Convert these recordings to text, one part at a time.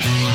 Hey!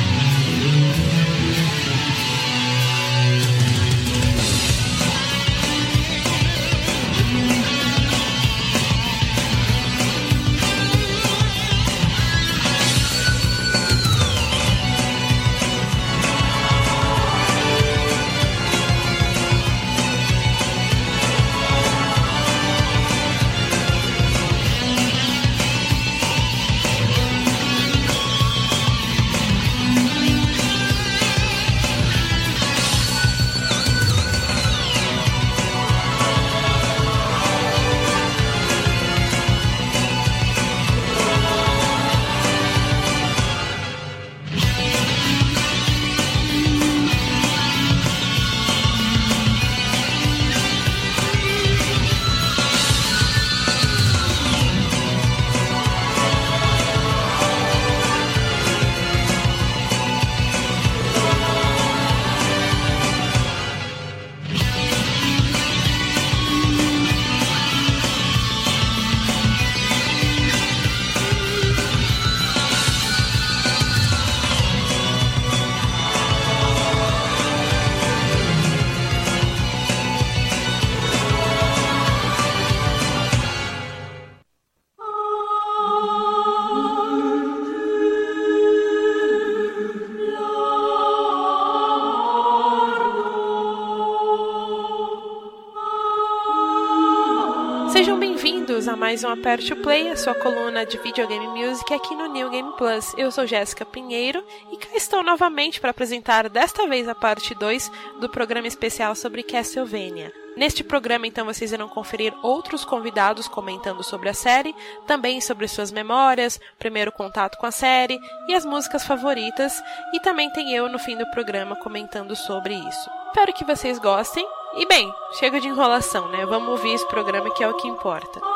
Mais um Aperte o Play, a sua coluna de videogame music aqui no New Game Plus. Eu sou Jéssica Pinheiro e cá estou novamente para apresentar desta vez a parte 2 do programa especial sobre Castlevania. Neste programa, então, vocês irão conferir outros convidados comentando sobre a série, também sobre suas memórias, primeiro contato com a série e as músicas favoritas, e também tem eu no fim do programa comentando sobre isso. Espero que vocês gostem. E bem, chega de enrolação, né? Vamos ouvir esse programa que é o que importa.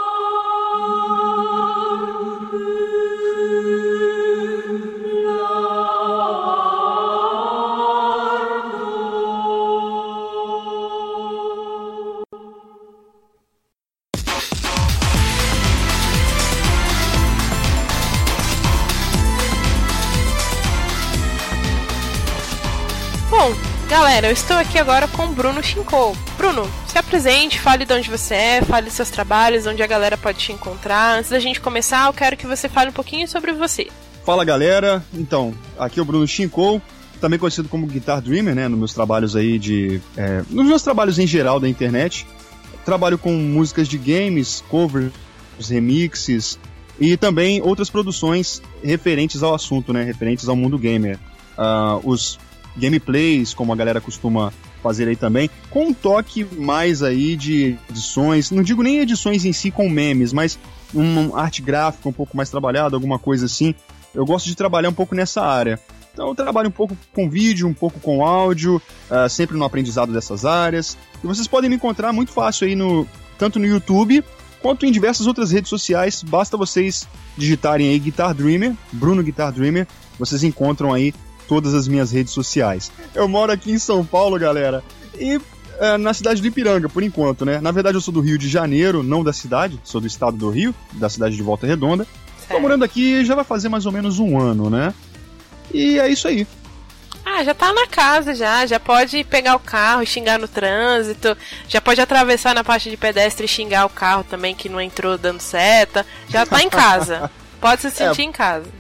Galera, eu estou aqui agora com o Bruno Chinkou. Bruno, se apresente, fale de onde você é, fale dos seus trabalhos, onde a galera pode te encontrar. Antes da gente começar, eu quero que você fale um pouquinho sobre você. Fala galera, então, aqui é o Bruno Chinkou, também conhecido como Guitar Dreamer, né, nos meus trabalhos aí de... É, nos meus trabalhos em geral da internet. Trabalho com músicas de games, covers, remixes e também outras produções referentes ao assunto, né, referentes ao mundo gamer. Uh, os gameplays, como a galera costuma fazer aí também, com um toque mais aí de edições, não digo nem edições em si com memes, mas uma arte gráfica um pouco mais trabalhada, alguma coisa assim. Eu gosto de trabalhar um pouco nessa área. Então eu trabalho um pouco com vídeo, um pouco com áudio, uh, sempre no aprendizado dessas áreas. E vocês podem me encontrar muito fácil aí no tanto no YouTube quanto em diversas outras redes sociais. Basta vocês digitarem aí Guitar Dreamer, Bruno Guitar Dreamer, vocês encontram aí todas as minhas redes sociais. Eu moro aqui em São Paulo, galera, e é, na cidade do Ipiranga, por enquanto, né? Na verdade, eu sou do Rio de Janeiro, não da cidade, sou do estado do Rio, da cidade de Volta Redonda. Tô morando aqui já vai fazer mais ou menos um ano, né? E é isso aí. Ah, já tá na casa já, já pode pegar o carro e xingar no trânsito, já pode atravessar na parte de pedestre e xingar o carro também que não entrou dando seta, já tá em casa. pode se sentir é, em casa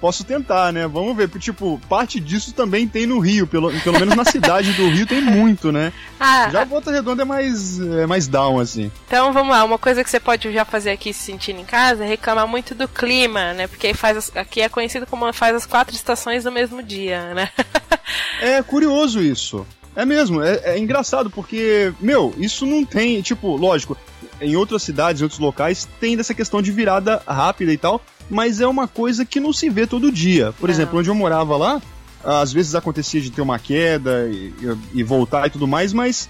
posso tentar, né? Vamos ver. Tipo, parte disso também tem no Rio, pelo, pelo menos na cidade do Rio tem muito, né? Ah, já a Volta Redonda é mais, é mais down, assim. Então vamos lá, uma coisa que você pode já fazer aqui se sentindo em casa é reclamar muito do clima, né? Porque faz as, aqui é conhecido como faz as quatro estações no mesmo dia, né? é curioso isso. É mesmo, é, é engraçado porque, meu, isso não tem, tipo, lógico, em outras cidades, em outros locais, tem dessa questão de virada rápida e tal, mas é uma coisa que não se vê todo dia. Por não. exemplo, onde eu morava lá, às vezes acontecia de ter uma queda e, e voltar e tudo mais, mas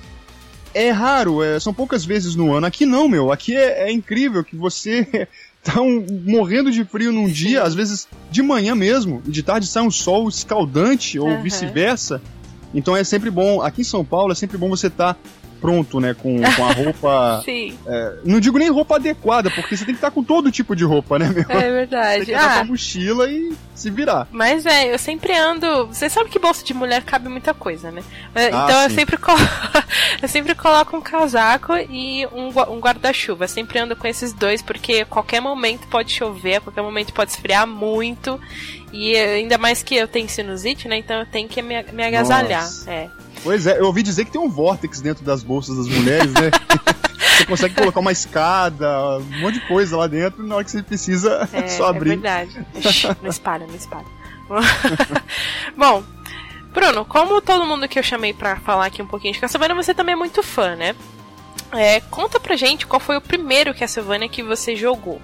é raro, é, são poucas vezes no ano. Aqui não, meu, aqui é, é incrível que você tá um, morrendo de frio num dia, às vezes de manhã mesmo, e de tarde sai um sol escaldante ou uhum. vice-versa. Então é sempre bom, aqui em São Paulo é sempre bom você estar tá pronto, né? Com, com a roupa. Sim. É, não digo nem roupa adequada, porque você tem que estar com todo tipo de roupa, né, meu? É verdade. Você tem que ah, com a mochila e se virar. Mas é, eu sempre ando. Você sabe que bolsa de mulher cabe muita coisa, né? Ah, Então eu sim. sempre, colo... eu sempre coloco um casaco e um, um guarda-chuva. Eu sempre ando com esses dois, porque a qualquer momento pode chover, a qualquer momento pode esfriar muito. E eh, ainda mais que eu tenho sinusite, né? Então eu tenho que me, me agasalhar. Nossa. É. Pois é, eu ouvi dizer que tem um vórtex dentro das bolsas das mulheres, né? você consegue colocar uma escada, um monte de coisa lá dentro, e na hora que você precisa, É, só é abrir. verdade. Ixi, não espalha, não espalha. Bom, Bruno, como todo mundo que eu chamei pra falar aqui um pouquinho de Castlevania, você também é muito fã, né? É, conta pra gente qual foi o primeiro Castlevania que você jogou.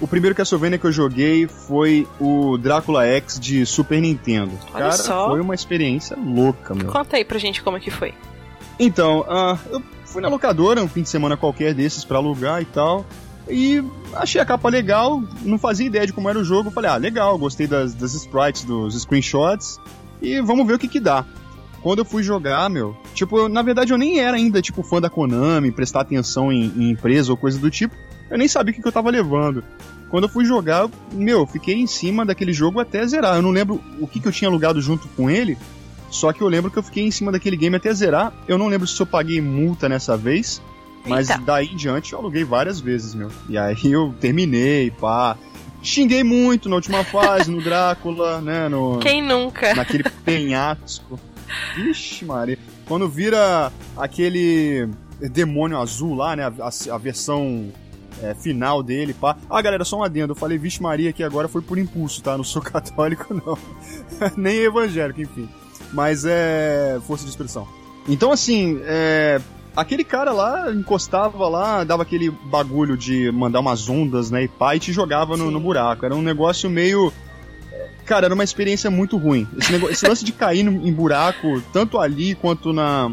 O primeiro Castlevania que eu joguei foi o Drácula X de Super Nintendo. Olha Cara, só. foi uma experiência louca, meu. Conta aí pra gente como é que foi. Então, ah, eu fui na locadora um fim de semana qualquer desses pra alugar e tal. E achei a capa legal, não fazia ideia de como era o jogo. Falei, ah, legal, gostei das, das sprites, dos screenshots. E vamos ver o que que dá. Quando eu fui jogar, meu, tipo, eu- na verdade eu nem era ainda, tipo, fã da Konami, prestar atenção em, em empresa ou coisa do tipo. Eu nem sabia o que, que eu tava levando. Quando eu fui jogar, eu- meu, fiquei em cima daquele jogo até zerar. Eu não lembro o que, que eu tinha alugado junto com ele, só que eu lembro que eu fiquei em cima daquele game até zerar. Eu não lembro se eu paguei multa nessa vez, mas Eita. daí em diante eu aluguei várias vezes, meu. E aí eu terminei, pá. Xinguei muito na última fase, no Drácula, né? No, Quem nunca? naquele penhasco. Vixe, Maria. Quando vira aquele demônio azul lá, né? A, a- a versão é, final dele, pá. Ah, galera, só um adendo. Eu falei, vixe Maria, que agora foi por impulso, tá? Não sou católico, não. Nem evangélico, enfim. Mas é. força de expressão. Então, assim, é. Aquele cara lá encostava lá, dava aquele bagulho de mandar umas ondas, né? E pá, e te jogava no, no buraco. Era um negócio meio. Cara, era uma experiência muito ruim. Esse, nego- esse lance de cair no- em buraco, tanto ali quanto na.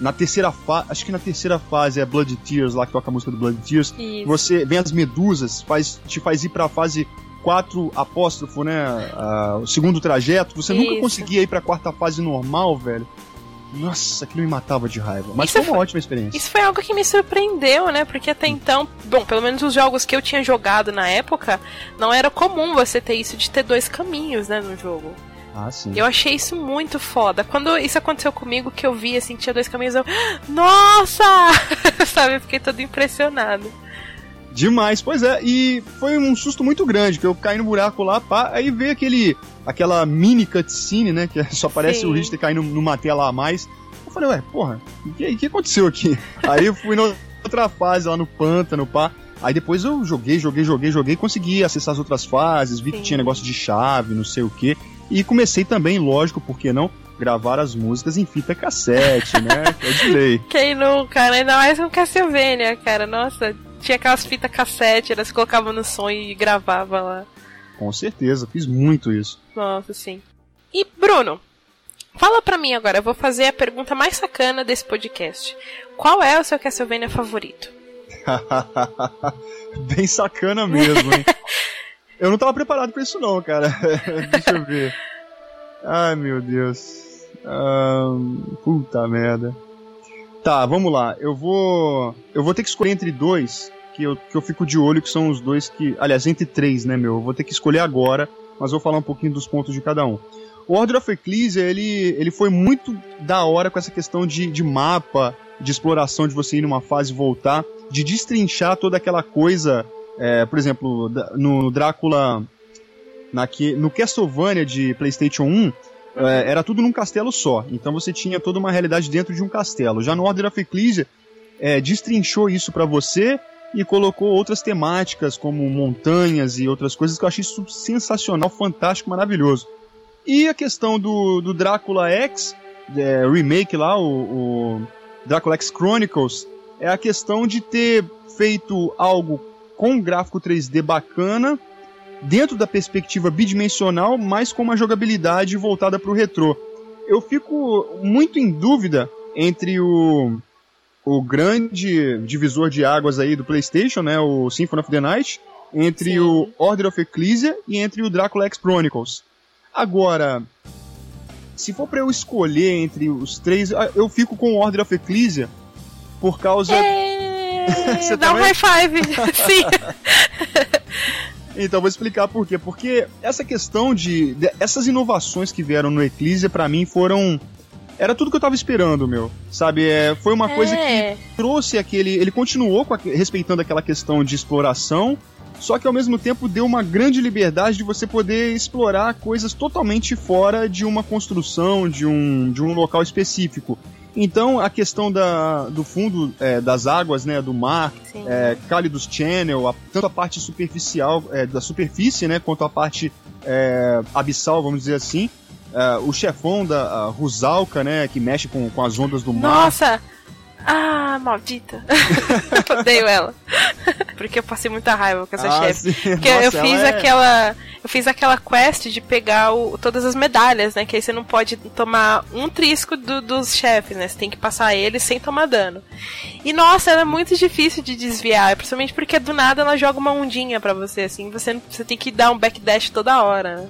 Na terceira fase. Acho que na terceira fase é Blood Tears, lá que toca a música do Blood Tears. Isso. Você vem as medusas, faz, te faz ir pra fase 4 apóstrofo, né? ah, o segundo trajeto. Você nunca Isso. conseguia ir pra quarta fase normal, velho. Nossa, aquilo me matava de raiva. Mas Isso foi uma foi- ótima experiência. Isso foi algo que me surpreendeu, né? Porque até então, bom, pelo menos os jogos que eu tinha jogado na época, não era comum você ter isso de ter dois caminhos, né, no jogo. Ah, sim. Eu achei isso muito foda. Quando isso aconteceu comigo, que eu vi assim, que tinha dois caminhos, eu. Nossa! Sabe, eu fiquei todo impressionado. Demais, pois é, e foi um susto muito grande, que eu caí no buraco lá, pá, aí veio aquele, aquela mini cutscene, né, que só parece o Richter caindo numa tela a mais. Eu falei, ué, porra, o que, que aconteceu aqui? aí eu fui na outra fase, lá no pântano, pá, aí depois eu joguei, joguei, joguei, joguei, consegui acessar as outras fases, vi que Sim. tinha negócio de chave, não sei o que, e comecei também, lógico, por que não, gravar as músicas em fita cassete, né, que é de lei. Quem nunca, né? Ainda mais com Castlevania, cara. Nossa, tinha aquelas fitas cassete, elas colocavam no som e gravava lá. Com certeza, fiz muito isso. Nossa, sim. E, Bruno, fala pra mim agora, eu vou fazer a pergunta mais sacana desse podcast. Qual é o seu Castlevania favorito? Bem sacana mesmo, hein? eu não tava preparado pra isso não, cara. Deixa eu ver. Ai, meu Deus. Ahn, puta merda. Tá, vamos lá. Eu vou. Eu vou ter que escolher entre dois que eu, que eu fico de olho, que são os dois que. Aliás, entre três, né, meu? Eu vou ter que escolher agora, mas vou falar um pouquinho dos pontos de cada um. O Order of Ecclesia, ele, ele foi muito da hora com essa questão de, de mapa, de exploração, de você ir numa fase e voltar, de destrinchar toda aquela coisa. É, por exemplo, no Drácula. Naque, no Castlevania de PlayStation 1, é, era tudo num castelo só. Então você tinha toda uma realidade dentro de um castelo. Já no Order of Ecclesia, é, destrinchou isso pra você e colocou outras temáticas, como montanhas e outras coisas, que eu achei isso sensacional, fantástico, maravilhoso. E a questão do, do Drácula X, é, remake lá, o, o Drácula X Chronicles, é a questão de ter feito algo com gráfico 3D bacana, dentro da perspectiva bidimensional, mas com uma jogabilidade voltada para o retrô. Eu fico muito em dúvida entre o, o grande divisor de águas aí do PlayStation, né, o Symphony of the Night, entre Sim. o Order of Ecclesia e entre o Drácula X Chronicles. Agora, se for para eu escolher entre os três, eu fico com Order of Ecclesia por causa. É... Dá um high five! Sim! Então, vou explicar por quê. Porque essa questão de, de essas inovações que vieram no Ecclesia, para mim, foram era tudo que eu tava esperando, meu. Sabe? É, foi uma é. coisa que trouxe aquele. Ele continuou a, respeitando aquela questão de exploração, só que ao mesmo tempo deu uma grande liberdade de você poder explorar coisas totalmente fora de uma construção, de um, de um local específico. Então, a questão da, do fundo é, das águas, né, do mar, é, Cálidos Channel, a, tanto a parte superficial, é, da superfície, né, quanto a parte é, abissal, vamos dizer assim, é, o chefão da Rusalka, né, que mexe com, com as ondas do mar. Nossa! Ah, maldita. Odeio ela. Porque eu passei muita raiva com essa ah, chefe. Porque Nossa, eu fiz é... aquela. Eu fiz aquela quest de pegar o, todas as medalhas, né? Que aí você não pode tomar um trisco do, dos chefes, né? Você tem que passar eles sem tomar dano. E nossa, ela é muito difícil de desviar, principalmente porque do nada ela joga uma ondinha para você, assim, você, você tem que dar um backdash toda hora. Né?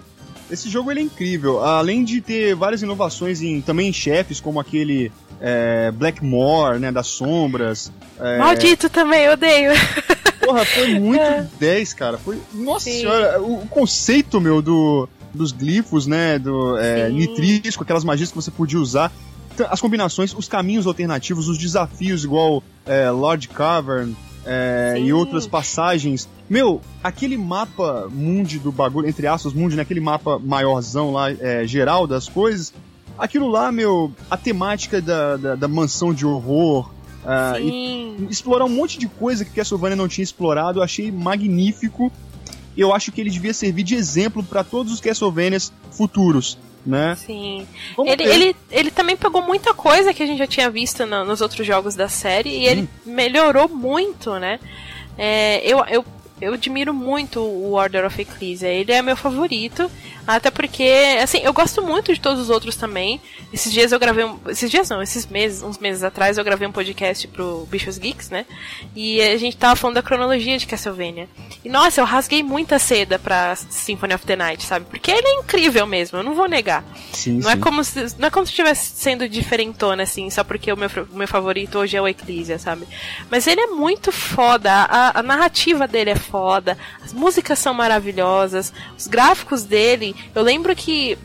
Esse jogo ele é incrível. Além de ter várias inovações em, também em chefes, como aquele é, Blackmore, né, das sombras. É... Maldito também, odeio. Porra, foi muito é. 10, cara. Foi, nossa Sim. senhora, o, o, conceito, meu, do, dos glifos, né, do é, nitrisco, aquelas magias que você podia usar, as combinações, os caminhos alternativos, os desafios, igual é, Lord Cavern, é, e outras passagens. Meu, aquele mapa mundi do bagulho, entre aspas, mundi, né? Aquele mapa maiorzão lá, é, geral das coisas, aquilo lá, meu, a temática da, da, da mansão de horror, uh, e explorar um monte de coisa que Castlevania não tinha explorado, eu achei magnífico. Eu acho que ele devia servir de exemplo para todos os Castlevanias futuros. Né? Sim. ele, ele, ele também pegou muita coisa que a gente já tinha visto no, nos outros jogos da série e ele melhorou muito, né? É, eu, eu eu admiro muito o Order of Ecclesia. Ele é meu favorito. Até porque, assim, eu gosto muito de todos os outros também. Esses dias eu gravei um. Esses dias não, esses meses, uns meses atrás, eu gravei um podcast pro Bichos Geeks, né? E a gente tava falando da cronologia de Castlevania. E nossa, eu rasguei muita seda pra Symphony of the Night, sabe? Porque ele é incrível mesmo, eu não vou negar. Sim, não, é sim. É como se, não é como se estivesse sendo diferentona, assim, só porque o meu, o meu favorito hoje é o Ecclesia, sabe? Mas ele é muito foda, a, a narrativa dele é foda, as músicas são maravilhosas, os gráficos dele. Eu lembro que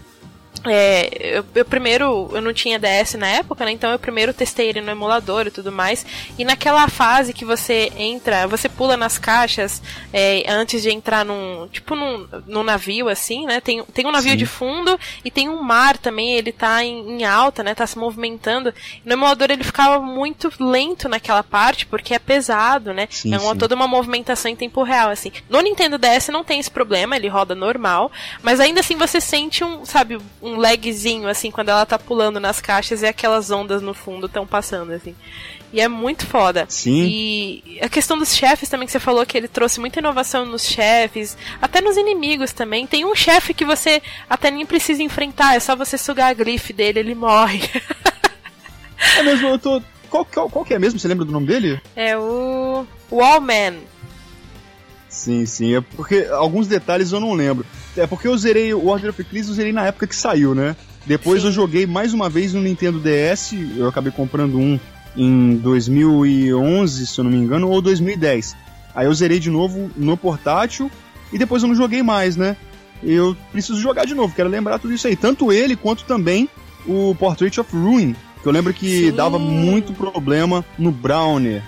é, eu, eu, primeiro, eu não tinha DS na época, né? Então eu primeiro testei ele no emulador e tudo mais. E naquela fase que você entra, você pula nas caixas é, antes de entrar num. Tipo num, num navio, assim, né? Tem, tem um navio Sim. de fundo e tem um mar também, ele tá em, em, alta, né? Tá se movimentando. No emulador ele ficava muito lento naquela parte, porque é pesado, né? Sim, é uma, sim. toda uma movimentação em tempo real, assim. No Nintendo DS não tem esse problema, ele roda normal, mas ainda assim você sente um, sabe, um um lagzinho, assim, quando ela tá pulando nas caixas e aquelas ondas no fundo estão passando, assim. E é muito foda. Sim. E a questão dos chefes também que você falou que ele trouxe muita inovação nos chefes, até nos inimigos também. Tem um chefe que você até nem precisa enfrentar, é só você sugar a grife dele, ele morre. é mesmo, eu tô. Qual, qual, qual que é mesmo? Você lembra do nome dele? É o. Wallman. Sim, sim. É porque alguns detalhes eu não lembro. É porque eu zerei o Order of Ecclesia, eu zerei na época que saiu, né? Depois Sim. eu joguei mais uma vez no Nintendo DS, eu acabei comprando um em 2011, se eu não me engano, ou 2010. Aí eu zerei de novo no portátil e depois eu não joguei mais, né? Eu preciso jogar de novo, quero lembrar tudo isso aí. Tanto ele quanto também o Portrait of Ruin, que eu lembro que Sim. dava muito problema no Browner.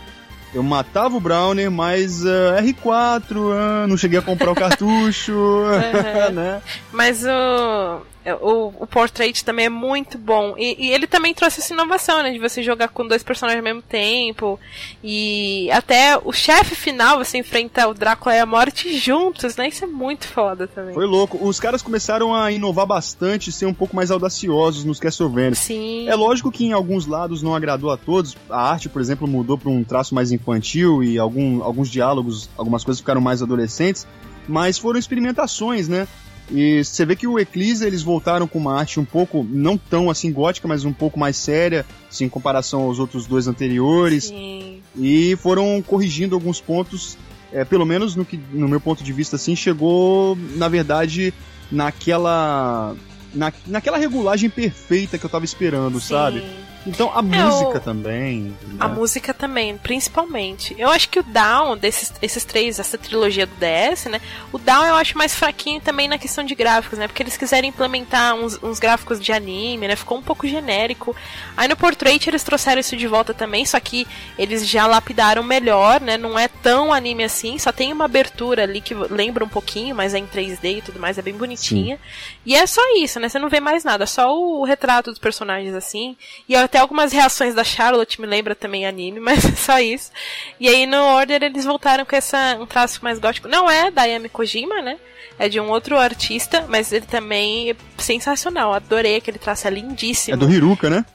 Eu matava o Browner, mas uh, R4, uh, não cheguei a comprar o cartucho, uhum. né? Mas o o, o Portrait também é muito bom. E, e, ele também trouxe essa inovação, né? De você jogar com dois personagens ao mesmo tempo. E até o chefe final, você enfrenta o Drácula e a Morte juntos, né? Isso é muito foda também. Foi louco. Os caras começaram a inovar bastante, ser um pouco mais audaciosos nos Castlevania. Sim. É lógico que em alguns lados não agradou a todos. A arte, por exemplo, mudou para um traço mais infantil e algum, alguns diálogos, algumas coisas ficaram mais adolescentes. Mas foram experimentações, né? E você vê que o Eclipse eles voltaram com uma arte um pouco, não tão assim gótica, mas um pouco mais séria, assim, em comparação aos outros dois anteriores. Sim. E foram corrigindo alguns pontos, é, pelo menos no, que, no meu ponto de vista, assim, chegou, na verdade, naquela na, naquela regulagem perfeita que eu tava esperando, Sim. sabe? Então a é, música o... também. Né? A música também, principalmente. Eu acho que o Down, desses esses três, essa trilogia do DS, né? O Down eu acho mais fraquinho também na questão de gráficos, né? Porque eles quiserem implementar uns, uns gráficos de anime, né? Ficou um pouco genérico. Aí no Portrait eles trouxeram isso de volta também, só que eles já lapidaram melhor, né? Não é tão anime assim, só tem uma abertura ali que lembra um pouquinho, mas é em 3D e tudo mais, é bem bonitinha. Sim. E é só isso, né? Você não vê mais nada, só o retrato dos personagens assim. E até até algumas reações da Charlotte me lembra também anime, mas é só isso. E aí no Order eles voltaram com essa, um traço mais gótico. Não é da Yami Kojima, né? É de um outro artista, mas ele também é sensacional. Adorei aquele traço, é lindíssimo. É do Hiruka, né?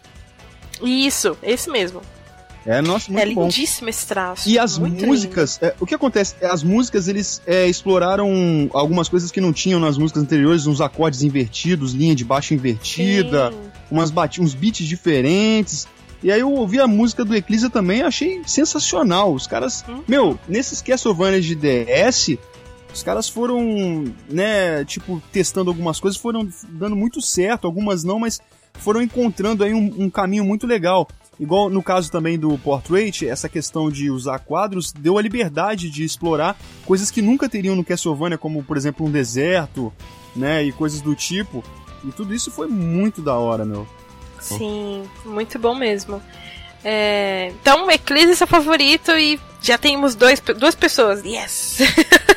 Isso, esse mesmo. É, nossa, muito É lindíssimo bom. esse traço. E as músicas, é, o que acontece? As músicas, eles é, exploraram algumas coisas que não tinham nas músicas anteriores, uns acordes invertidos, linha de baixo invertida. Sim umas uns beats diferentes. E aí eu ouvi a música do Eclipse também achei sensacional. Os caras, hum. meu, nesses Castlevania de DS, os caras foram, né, tipo, testando algumas coisas, foram dando muito certo, algumas não, mas foram encontrando aí um, um caminho muito legal. Igual no caso também do Portrait, essa questão de usar quadros deu a liberdade de explorar coisas que nunca teriam no Castlevania, como por exemplo um deserto, né, e coisas do tipo. E tudo isso foi muito da hora, meu. Sim, muito bom mesmo. É, então, Eclipse é seu favorito e já temos dois, duas pessoas. Yes!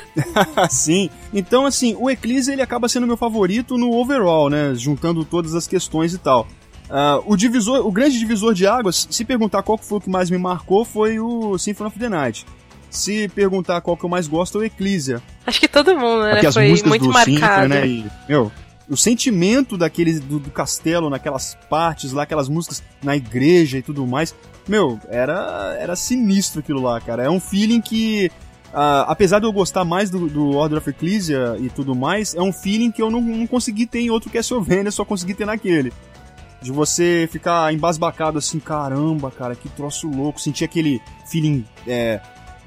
Sim. Então, assim, o Eclipse ele acaba sendo meu favorito no overall, né? Juntando todas as questões e tal. Uh, o divisor, o grande divisor de águas, se perguntar qual foi o que mais me marcou, foi o Symphony of the Night. Se perguntar qual que eu mais gosto, é o Ecclesia. Acho que todo mundo, né? Porque foi muito marcado. Symphony, né? E, meu, o sentimento daquele do, do, castelo, naquelas partes lá, aquelas músicas na igreja e tudo mais. Meu, era, era sinistro aquilo lá, cara. É um feeling que, uh, apesar de eu gostar mais do, do Order of Ecclesia e tudo mais, é um feeling que eu não, não consegui ter em outro Castlevania, só consegui ter naquele. De você ficar embasbacado assim, caramba, cara, que troço louco. Sentir aquele feeling é,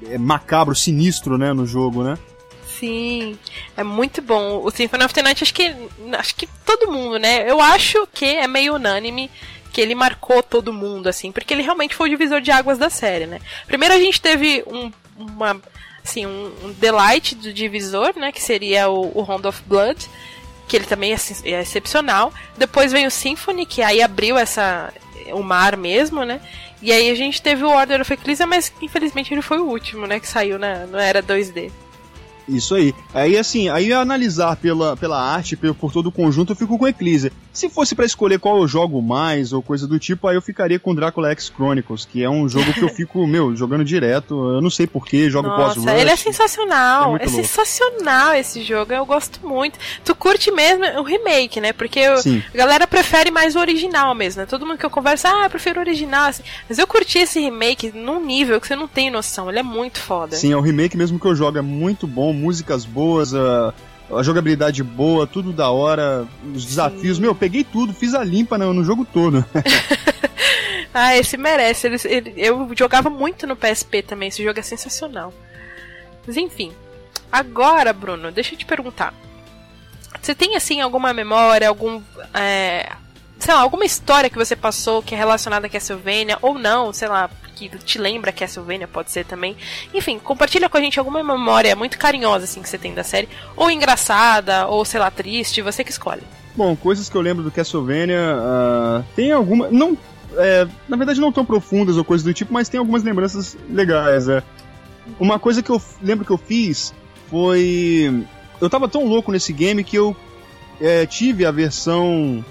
é, macabro, sinistro, né, no jogo, né? Sim, é muito bom. O Symphony of the Night, acho que, acho que todo mundo, né? Eu acho que é meio unânime que ele marcou todo mundo, assim, porque ele realmente foi o divisor de águas da série, né? Primeiro a gente teve um, uma, assim, um, um delight do divisor, né? Que seria o, o Round of Blood, que ele também é, é excepcional. Depois vem o Symphony, que aí abriu essa o mar mesmo, né? E aí a gente teve o Order of Ecclesia, mas infelizmente ele foi o último, né? Que saiu na, não era 2D. Isso aí. Aí, assim, aí analisar pela, pela arte, por, todo o conjunto, eu fico com Ecclesia. Se fosse para escolher qual eu jogo mais ou coisa do tipo, aí eu ficaria com Drácula X Chronicles, que é um jogo que eu fico, meu, jogando direto. Eu não sei porquê, jogo pós-rush. ele é sensacional. É, é sensacional esse jogo, eu gosto muito. Tu curte mesmo o remake, né? Porque eu, a galera prefere mais o original mesmo, né? Todo mundo que eu converso, ah, eu prefiro o original, assim. Mas eu curti esse remake num nível que você não tem noção. Ele é muito foda. Sim, é o remake mesmo que eu jogo, é muito bom músicas boas, a, a jogabilidade boa, tudo da hora, os desafios. Sim. Meu, peguei tudo, fiz a limpa no, no jogo todo. ah, esse merece. Ele, ele, eu jogava muito no PSP também, esse jogo é sensacional. Mas enfim. Agora, Bruno, deixa eu te perguntar. Você tem assim alguma memória, algum. É, sei lá, alguma história que você passou que é relacionada a Castlevania, ou não, sei lá, que te lembra Castlevania, pode ser também. Enfim, compartilha com a gente alguma memória muito carinhosa, assim, que você tem da série, ou engraçada, ou sei lá, triste, você que escolhe. Bom, coisas que eu lembro do Castlevania, uh, tem alguma, não, é, na verdade não tão profundas ou coisas do tipo, mas tem algumas lembranças legais, é. Uma coisa que eu lembro que eu fiz foi... Eu tava tão louco nesse game que eu é, tive a versão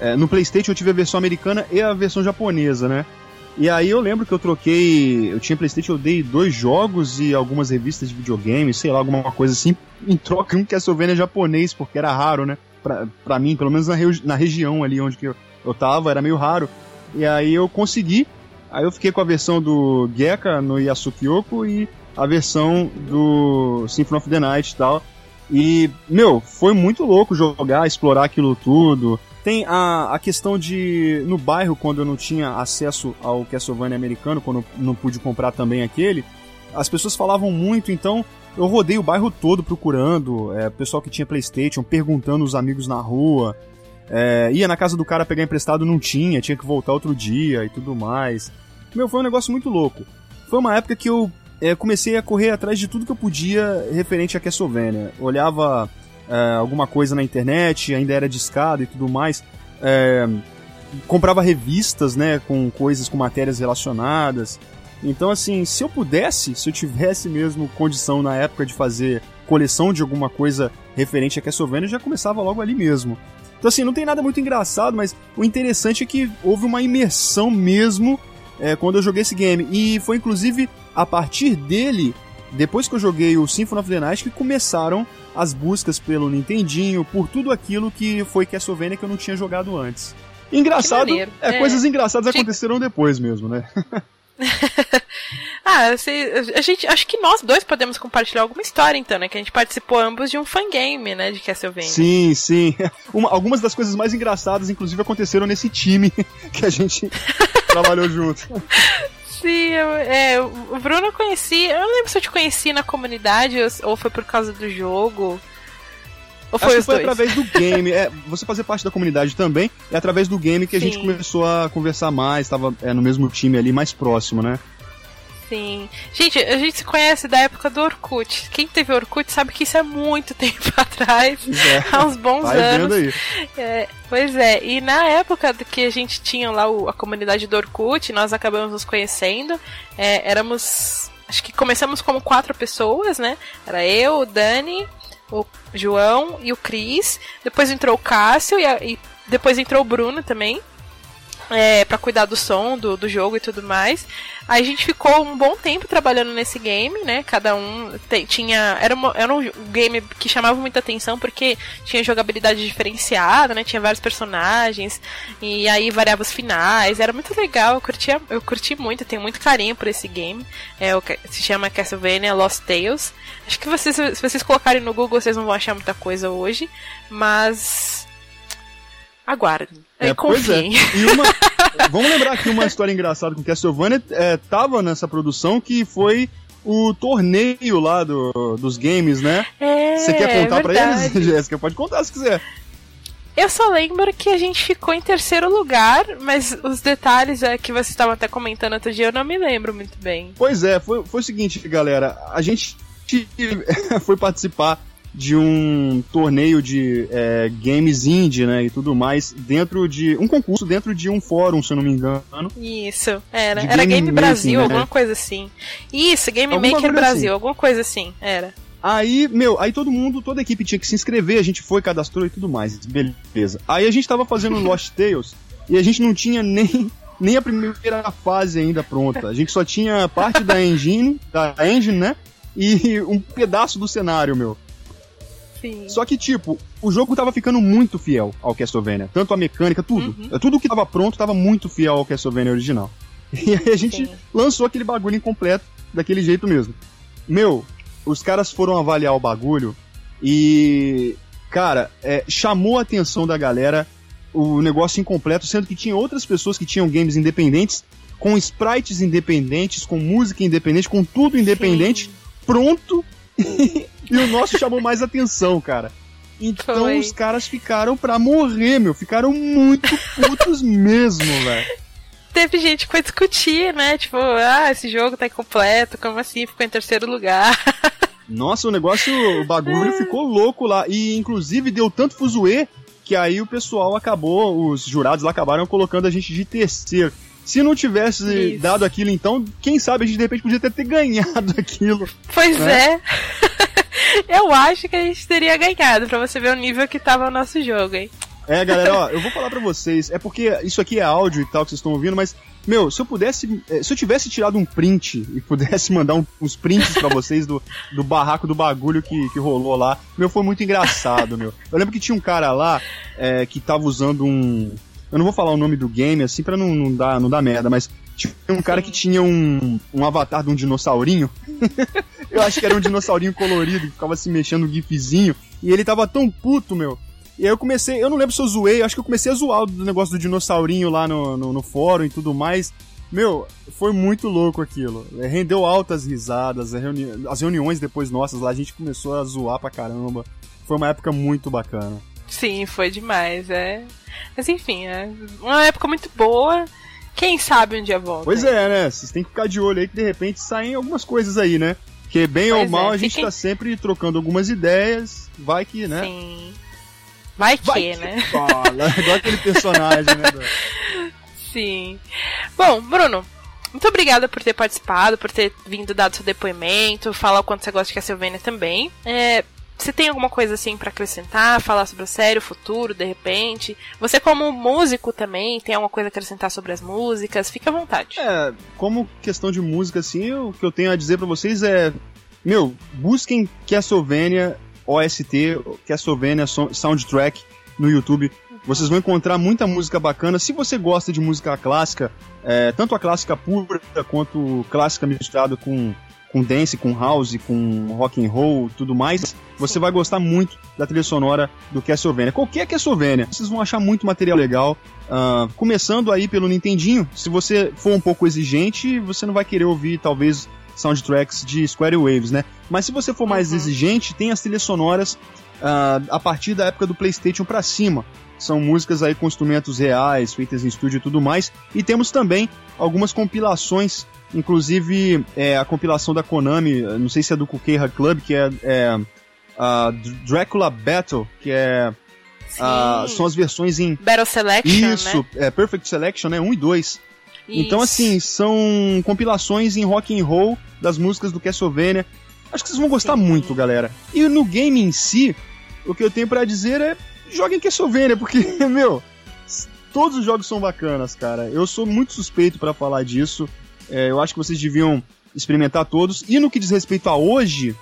é, no PlayStation eu tive a versão americana e a versão japonesa, né? E aí eu lembro que eu troquei. Eu tinha PlayStation, eu dei dois jogos e algumas revistas de videogame, sei lá, alguma coisa assim, em troca um Castlevania japonês, porque era raro, né? Pra, pra mim, pelo menos na, na região ali onde que eu, eu tava, era meio raro. E aí eu consegui. Aí eu fiquei com a versão do Gekka no Yasukiyoko e a versão do Symphony of the Night e tal. E, meu, foi muito louco jogar, explorar aquilo tudo. Tem a, a questão de, no bairro, quando eu não tinha acesso ao Castlevania americano, quando eu não pude comprar também aquele, as pessoas falavam muito, então eu rodei o bairro todo procurando, é, pessoal que tinha Playstation, perguntando os amigos na rua. É, ia na casa do cara pegar emprestado, não tinha, tinha que voltar outro dia e tudo mais. Meu, foi um negócio muito louco. Foi uma época que eu é, comecei a correr atrás de tudo que eu podia referente a Castlevania. Olhava é, alguma coisa na internet, ainda era discado e tudo mais. É, comprava revistas, né, com coisas, com matérias relacionadas. Então, assim, se eu pudesse, se eu tivesse mesmo condição na época de fazer coleção de alguma coisa referente a Castlevania, eu já começava logo ali mesmo. Então, assim, não tem nada muito engraçado, mas o interessante é que houve uma imersão mesmo é, quando eu joguei esse game. E foi inclusive a partir dele, depois que eu joguei o Symphony of the Night, que começaram as buscas pelo Nintendinho, por tudo aquilo que foi Castlevania que eu não tinha jogado antes. Engraçado, é, é, coisas engraçadas aconteceram depois mesmo, né? ah, a gente, acho que nós dois podemos compartilhar alguma história, então, né? Que a gente participou ambos de um fangame, né? De Castlevania. Sim, sim. Uma, algumas das coisas mais engraçadas, inclusive, aconteceram nesse time que a gente trabalhou junto. Eu, é, o Bruno eu conheci. Eu não lembro se eu te conheci na comunidade ou, foi por causa do jogo. Ou foi Acho que foi dois? através do game. É, você fazer parte da comunidade também, é através do game que a Sim. gente começou a conversar mais, estava é, no mesmo time ali, mais próximo, né? Sim. Gente, a gente se conhece da época do Orkut. Quem teve Orkut sabe que isso é muito tempo atrás. É. Há uns bons Vai anos. Aí. É, pois é. E na época que a gente tinha lá o, a comunidade do Orkut, nós acabamos nos conhecendo. É, éramos. Acho que começamos como quatro pessoas, né? Era eu, o Dani, o João e o Cris. Depois entrou o Cássio e, a, e depois entrou o Bruno também. É, para cuidar do som do, do jogo e tudo mais. Aí a gente ficou um bom tempo trabalhando nesse game, né? Cada um tinha. Era, uma, era um game que chamava muita atenção porque tinha jogabilidade diferenciada, né? Tinha vários personagens. E aí variava os finais. Era muito legal. Eu, curtia, eu curti muito, tenho muito carinho por esse game. É, se chama Castlevania Lost Tales. Acho que vocês, se vocês colocarem no Google, vocês não vão achar muita coisa hoje. Mas. Aguardem. É, pois é. E uma, vamos lembrar que uma história engraçada com Castlevania é, tava nessa produção que foi o torneio lá do, dos games, né? É, Você quer contar é pra eles, Jéssica? Pode contar se quiser. Eu só lembro que a gente ficou em terceiro lugar, mas os detalhes é, que vocês estavam até comentando outro dia eu não me lembro muito bem. Pois é, foi, foi o seguinte, galera. A gente foi participar de um torneio de é, games indie, né, e tudo mais, dentro de um concurso, dentro de um fórum, se eu não me engano. Isso, era. Era Game, Game Brasil, né? alguma coisa assim. Isso, Game alguma Maker Brasil, assim. alguma coisa assim, era. Aí, meu, aí todo mundo, toda a equipe tinha que se inscrever, a gente foi, cadastrou e tudo mais, beleza. Aí a gente tava fazendo Lost Tales e a gente não tinha nem nem a primeira fase ainda pronta. A gente só tinha parte da engine, da engine, né? E um pedaço do cenário, meu. Sim. Só que, tipo, o jogo tava ficando muito fiel ao Castlevania. Tanto a mecânica, tudo. Uhum. Tudo que tava pronto tava muito fiel ao Castlevania original. E aí a gente Sim. lançou aquele bagulho incompleto daquele jeito mesmo. Meu, os caras foram avaliar o bagulho e. Cara, é, chamou a atenção da galera o negócio incompleto, sendo que tinha outras pessoas que tinham games independentes, com sprites independentes, com música independente, com tudo independente, Sim. pronto e o nosso chamou mais atenção, cara. Então Foi. os caras ficaram pra morrer, meu. Ficaram muito putos mesmo, velho. Teve gente que foi discutir, né? Tipo, ah, esse jogo tá incompleto, como assim? Ficou em terceiro lugar. Nossa, o negócio, o bagulho ficou louco lá. E inclusive deu tanto fuzuê que aí o pessoal acabou, os jurados lá acabaram colocando a gente de terceiro. Se não tivesse Isso. dado aquilo, então, quem sabe a gente de repente podia até ter ganhado aquilo. Pois né? é. Eu acho que a gente teria ganhado, pra você ver o nível que tava o nosso jogo, hein? É, galera, ó, eu vou falar pra vocês, é porque isso aqui é áudio e tal que vocês estão ouvindo, mas, meu, se eu pudesse, eh, se eu tivesse tirado um print e pudesse mandar um, uns prints para vocês do, do barraco do bagulho que, que rolou lá, meu, foi muito engraçado, meu. Eu lembro que tinha um cara lá é, que tava usando um. Eu não vou falar o nome do game, assim, pra não, não, dar, não dar merda, mas tinha um cara que tinha um, um avatar de um dinossaurinho. eu acho que era um dinossaurinho colorido que ficava se mexendo um gifzinho. E ele tava tão puto, meu. E aí eu comecei, eu não lembro se eu zoei, acho que eu comecei a zoar do negócio do dinossaurinho lá no, no, no fórum e tudo mais. Meu, foi muito louco aquilo. Rendeu altas risadas, reuni as reuniões depois nossas lá, a gente começou a zoar pra caramba. Foi uma época muito bacana. Sim, foi demais, é. Mas enfim, é uma época muito boa. Quem sabe um dia volta. Pois é, né? Vocês têm que ficar de olho aí que de repente saem algumas coisas aí, né? Porque bem pois ou mal é, a gente fiquem... tá sempre trocando algumas ideias. Vai que, né? Sim. Vai que, Vai né? Que fala. Igual aquele personagem, né? Sim. Bom, Bruno, muito obrigada por ter participado, por ter vindo dado seu depoimento, falar o quanto você gosta de Castlevania também. É, você tem alguma coisa assim para acrescentar, falar sobre a série, o futuro, de repente? Você como músico também, tem alguma coisa a acrescentar sobre as músicas? Fique à vontade. É, como questão de música assim, o que eu tenho a dizer para vocês é, meu, busquem Castlevania OST, Castlevania Soundtrack no YouTube. Vocês vão encontrar muita música bacana. Se você gosta de música clássica, é, tanto a clássica pura quanto clássica misturada com com dance, com house, com rock and roll, tudo mais, você vai gostar muito da trilha sonora do Castlevania. Qualquer Castlevania, vocês vão achar muito material legal. Uh, começando aí pelo Nintendinho, se você for um pouco exigente, você não vai querer ouvir talvez soundtracks de Square Waves, né? Mas se você for mais uhum. exigente, tem as trilhas sonoras uh, a partir da época do PlayStation para cima. São músicas aí com instrumentos reais, feitas em estúdio e tudo mais. E temos também algumas compilações Inclusive, é, a compilação da Konami, não sei se é do Kukeha Club, que é, é a Dracula Battle, que é. A, são as versões em. Battle Selection. Isso, né? é Perfect Selection, né? 1 e 2. Então, assim, são compilações em rock and roll das músicas do Castlevania. Acho que vocês vão gostar Sim. muito, galera. E no game em si, o que eu tenho para dizer é joguem Castlevania, porque, meu, todos os jogos são bacanas, cara. Eu sou muito suspeito para falar disso. É, eu acho que vocês deviam experimentar todos. E no que diz respeito a hoje,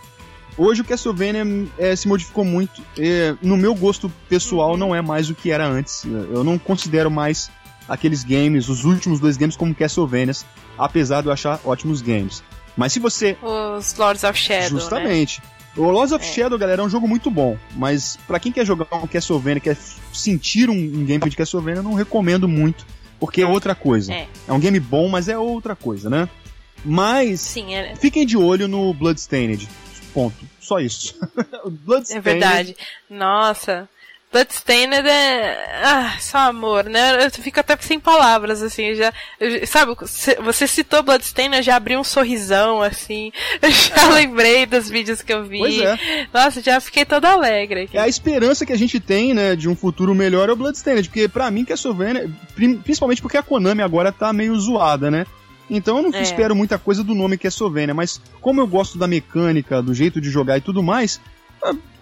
hoje o Castlevania é, se modificou muito. É, no meu gosto pessoal, não é mais o que era antes. Eu não considero mais aqueles games, os últimos dois games, como Castlevanias, apesar de eu achar ótimos games. Mas se você. Os Lords of Shadow. Né? Justamente. Né? O Lords of é. Shadow, galera, é um jogo muito bom. Mas para quem quer jogar um Castlevania, quer sentir um, um gameplay de Castlevania, eu não recomendo muito porque é outra coisa. É. é um game bom, mas é outra coisa, né? Mas Sim, é... fiquem de olho no Bloodstained. Ponto. Só isso. Bloodstained... É verdade. Nossa. Bloodstained é. Ah, só amor, né? Eu fico até sem palavras, assim. Já, eu, sabe, você citou Bloodstained, eu já abri um sorrisão, assim. Eu já é. lembrei dos vídeos que eu vi. Pois é. Nossa, já fiquei toda alegre. Aqui. É a esperança que a gente tem, né, de um futuro melhor é o Bloodstained. Porque pra mim, que é Castlevania, principalmente porque a Konami agora tá meio zoada, né? Então eu não é. espero muita coisa do nome que é Castlevania, mas como eu gosto da mecânica, do jeito de jogar e tudo mais,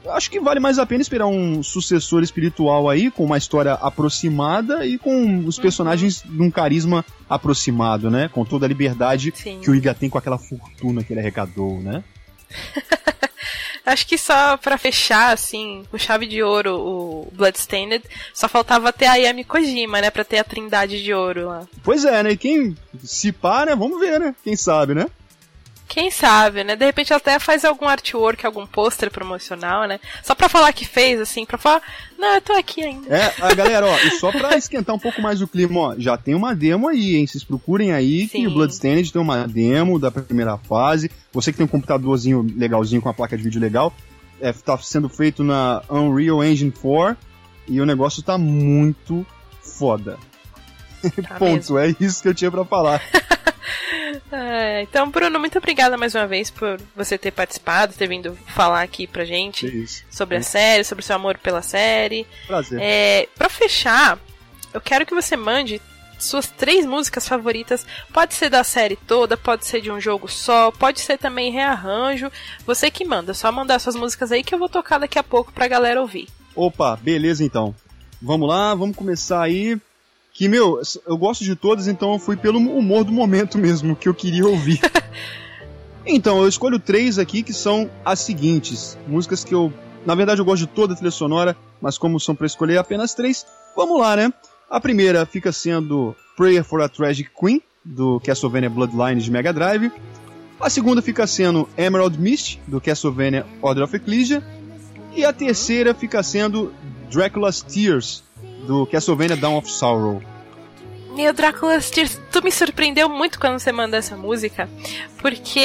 acho que vale mais a pena esperar um sucessor espiritual aí, com uma história aproximada e com os uhum. personagens uhum. num carisma aproximado, né? Com toda a liberdade Sim. que o Iga tem com aquela fortuna que ele arrecadou, né? Acho que só para fechar, assim, com chave de ouro o Bloodstained, só faltava ter a Yami Kojima, né? Pra ter a trindade de ouro lá. Pois é, né? Quem se pá, né? Vamos ver, né? Quem sabe, né? Quem sabe, né? De repente até faz algum artwork, algum pôster promocional, né? Só pra falar que fez, assim, pra falar, não, eu tô aqui ainda. É, a galera, ó, e só pra esquentar um pouco mais o clima, ó, já tem uma demo aí, hein? Vocês procurem aí Sim. que o Bloodstained tem uma demo da primeira fase. Você que tem um computadorzinho legalzinho com a placa de vídeo legal, é, tá sendo feito na Unreal Engine 4 e o negócio tá muito foda. Tá Ponto, mesmo. é isso que eu tinha para falar. É, então, Bruno, muito obrigada mais uma vez por você ter participado, ter vindo falar aqui pra gente Isso. sobre a série, sobre o seu amor pela série. Prazer. É, pra fechar, eu quero que você mande suas três músicas favoritas. Pode ser da série toda, pode ser de um jogo só, pode ser também rearranjo. Você que manda, só mandar suas músicas aí que eu vou tocar daqui a pouco pra galera ouvir. Opa, beleza então. Vamos lá, vamos começar aí que, meu, eu gosto de todas, então eu fui pelo humor do momento mesmo, que eu queria ouvir. então, eu escolho três aqui que são as seguintes. Músicas que eu. Na verdade, eu gosto de toda a trilha sonora, mas como são para escolher apenas três, vamos lá, né? A primeira fica sendo Prayer for a Tragic Queen, do Castlevania Bloodline de Mega Drive. A segunda fica sendo Emerald Mist, do Castlevania Order of Ecclesia. E a terceira fica sendo Dracula's Tears, do Castlevania Dawn of Sorrow. Meu Drácula's Tears, tu me surpreendeu muito quando você manda essa música, porque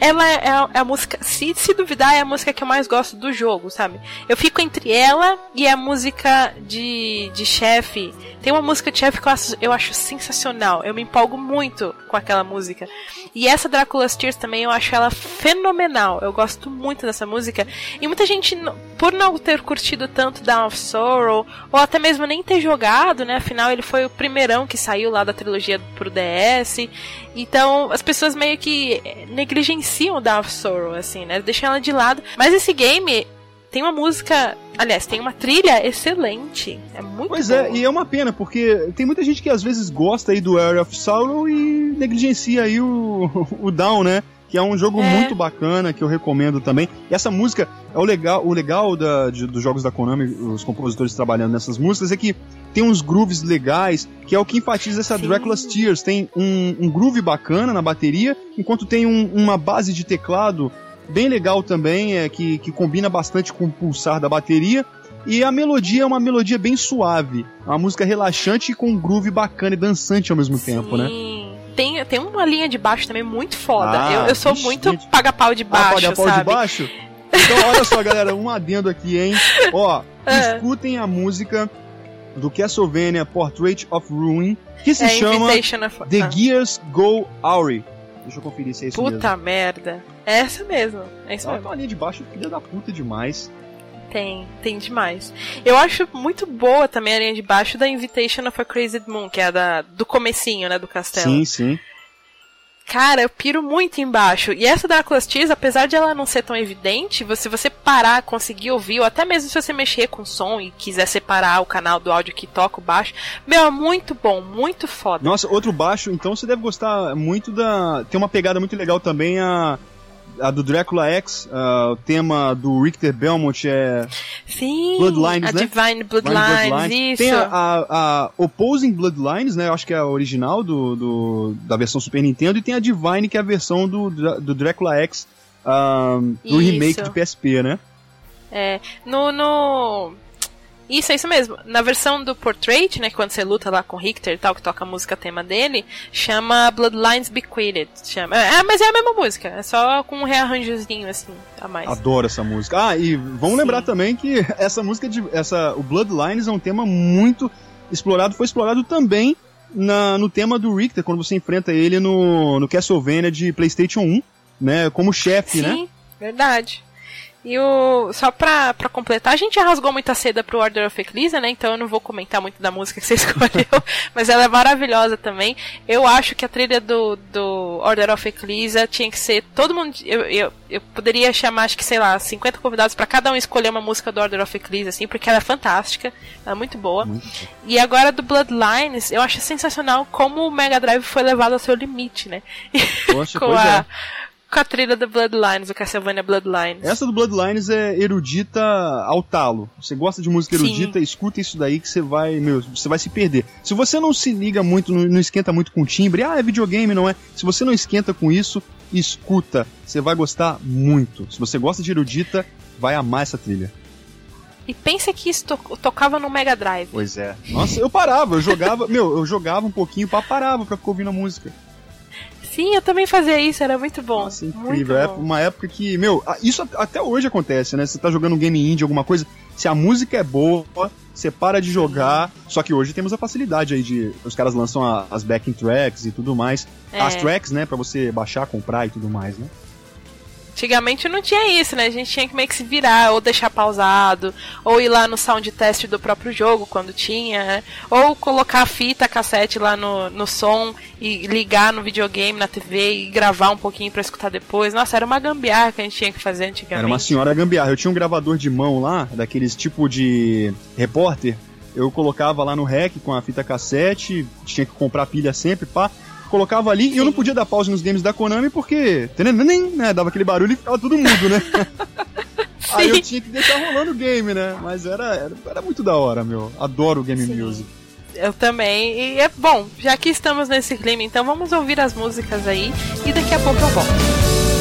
ela é a, é a, música, se, se duvidar, é a música que eu mais gosto do jogo, sabe? Eu fico entre ela e a música de, de chefe. Tem uma música de chefe que eu acho, eu acho sensacional, eu me empolgo muito com aquela música. E essa Drácula's Tears também eu acho ela fenomenal, eu gosto muito dessa música. E muita gente, por não ter curtido tanto Down of Sorrow, ou até mesmo nem ter jogado, né? Afinal, ele foi o primeirão que saiu lá da trilogia pro DS. Então, as pessoas meio que negligenciam Down of Sorrow, assim, né? Deixam ela de lado. Mas esse game tem uma música. Aliás, tem uma trilha excelente. É muito Pois boa. é, e é uma pena, porque tem muita gente que às vezes gosta aí do Area of Sorrow e negligencia aí o, o Down, né? Que é um jogo É. muito bacana, que eu recomendo também. E essa música, é o legal, o legal da, de- dos jogos da Konami, os compositores trabalhando nessas músicas, é que tem uns grooves legais, que é o que enfatiza essa Sim. Dracula's Tears. Tem um, um groove bacana na bateria, enquanto tem um- uma base de teclado bem legal também, é, que, que combina bastante com o pulsar da bateria. E a melodia é uma melodia bem suave. É uma música relaxante e com um groove bacana e dançante ao mesmo tempo, né? Sim. Tem, tem uma linha de baixo também muito foda. Ah, eu, eu sou muito paga-pau de Ah, baixo, paga pau sabe? de baixo? Então, olha só, galera, um adendo aqui, hein? Ó, É. escutem a música do Castlevania Portrait of Ruin, que se é chama of... The Ah. Gears Go Auri. Deixa eu conferir se é isso mesmo. Puta merda. É essa mesmo. É isso Ela mesmo. tem uma linha de baixo filha da puta demais. Tem, tem demais. Eu acho muito boa também a linha de baixo da Invitation of a Crazy Moon, que é a da, do comecinho, né, do castelo. Sim, sim. Cara, eu piro muito embaixo. E essa Drácula's Tears, apesar de ela não ser tão evidente, se você parar, conseguir ouvir, ou até mesmo se você mexer com o som e quiser separar o canal do áudio que toca o baixo, meu, é muito bom, muito foda. Nossa, outro baixo, então você deve gostar muito da. Tem uma pegada muito legal também, a. A do Drácula X, ah, o tema do Richter Belmont é Sim, Bloodlines, a né? Divine Bloodlines, isso. Tem a, a- a Opposing Bloodlines, né? Eu acho que é a original do, do- da versão Super Nintendo, e tem a Divine, que é a versão do, do Drácula X ah, do Isso. remake de PSP, né? É, no, no. Isso, é isso mesmo. Na versão do Portrait, né, quando você luta lá com o Richter e tal, que toca a música tema dele, chama Bloodlines Bequeathed. Chama. É, mas é a mesma música, é só com um rearranjozinho assim, a mais. Adoro essa música. Ah, e vamos Sim. lembrar também que essa música de. Essa, o Bloodlines é um tema muito explorado, foi explorado também na, no tema do Richter, quando você enfrenta ele no, no Castlevania de PlayStation 1, né? Como chefe, Sim, né? verdade. E o. Só pra, pra completar, a gente já rasgou muita seda pro Order of Ecclesia, né? Então eu não vou comentar muito da música que você escolheu, mas ela é maravilhosa também. Eu acho que a trilha do, do Order of Ecclesia tinha que ser. Todo mundo. Eu, eu, eu poderia chamar, acho que, sei lá, 50 convidados pra cada um escolher uma música do Order of Ecclesia, assim, porque ela é fantástica, ela é muito boa. Muito E agora do Bloodlines, eu acho sensacional como o Mega Drive foi levado ao seu limite, né? Poxa, com a. é. Com a trilha do Bloodlines, o Castlevania Bloodlines. Essa do Bloodlines é erudita ao talo. Você gosta de música Sim. erudita, escuta isso daí que você vai, meu, você vai se perder. Se você não se liga muito, não, esquenta muito com timbre, ah, é videogame, não é? Se você não esquenta com isso, escuta. Você vai gostar muito. Se você gosta de erudita, vai amar essa trilha. E pensa que isso to- tocava no Mega Drive. Pois é. Nossa, eu parava, eu jogava, meu, eu jogava um pouquinho, parava pra ficar ouvindo a música. Sim, eu também fazia isso, era muito bom. Nossa, muito incrível. É bom. uma época que, meu, isso at- até hoje acontece, né? Você tá jogando um game indie, alguma coisa, se a música é boa, você para de jogar. Só que hoje temos a facilidade aí de. Os caras lançam a- as backing tracks e tudo mais. É. As tracks, né, pra você baixar, comprar e tudo mais, né? Antigamente não tinha isso, né? A gente tinha que meio que se virar, ou deixar pausado, ou ir lá no sound test do próprio jogo quando tinha, né? Ou colocar a fita cassete lá no, no som e ligar no videogame, na TV e gravar um pouquinho pra escutar depois. Nossa, era uma gambiarra que a gente tinha que fazer antigamente. Era uma senhora gambiarra. Eu tinha um gravador de mão lá, daqueles tipo de repórter. Eu colocava lá no rec com a fita cassete, tinha que comprar pilha sempre, pá. Colocava ali e eu não podia dar pause nos games da Konami porque. Né, dava aquele barulho e ficava tudo mudo, né? Aí eu tinha que deixar rolando o game, né? Mas era, era, era muito da hora, meu. Adoro game Sim. music. Eu também. E é bom, já que estamos nesse clima, então vamos ouvir as músicas aí e daqui a pouco eu volto.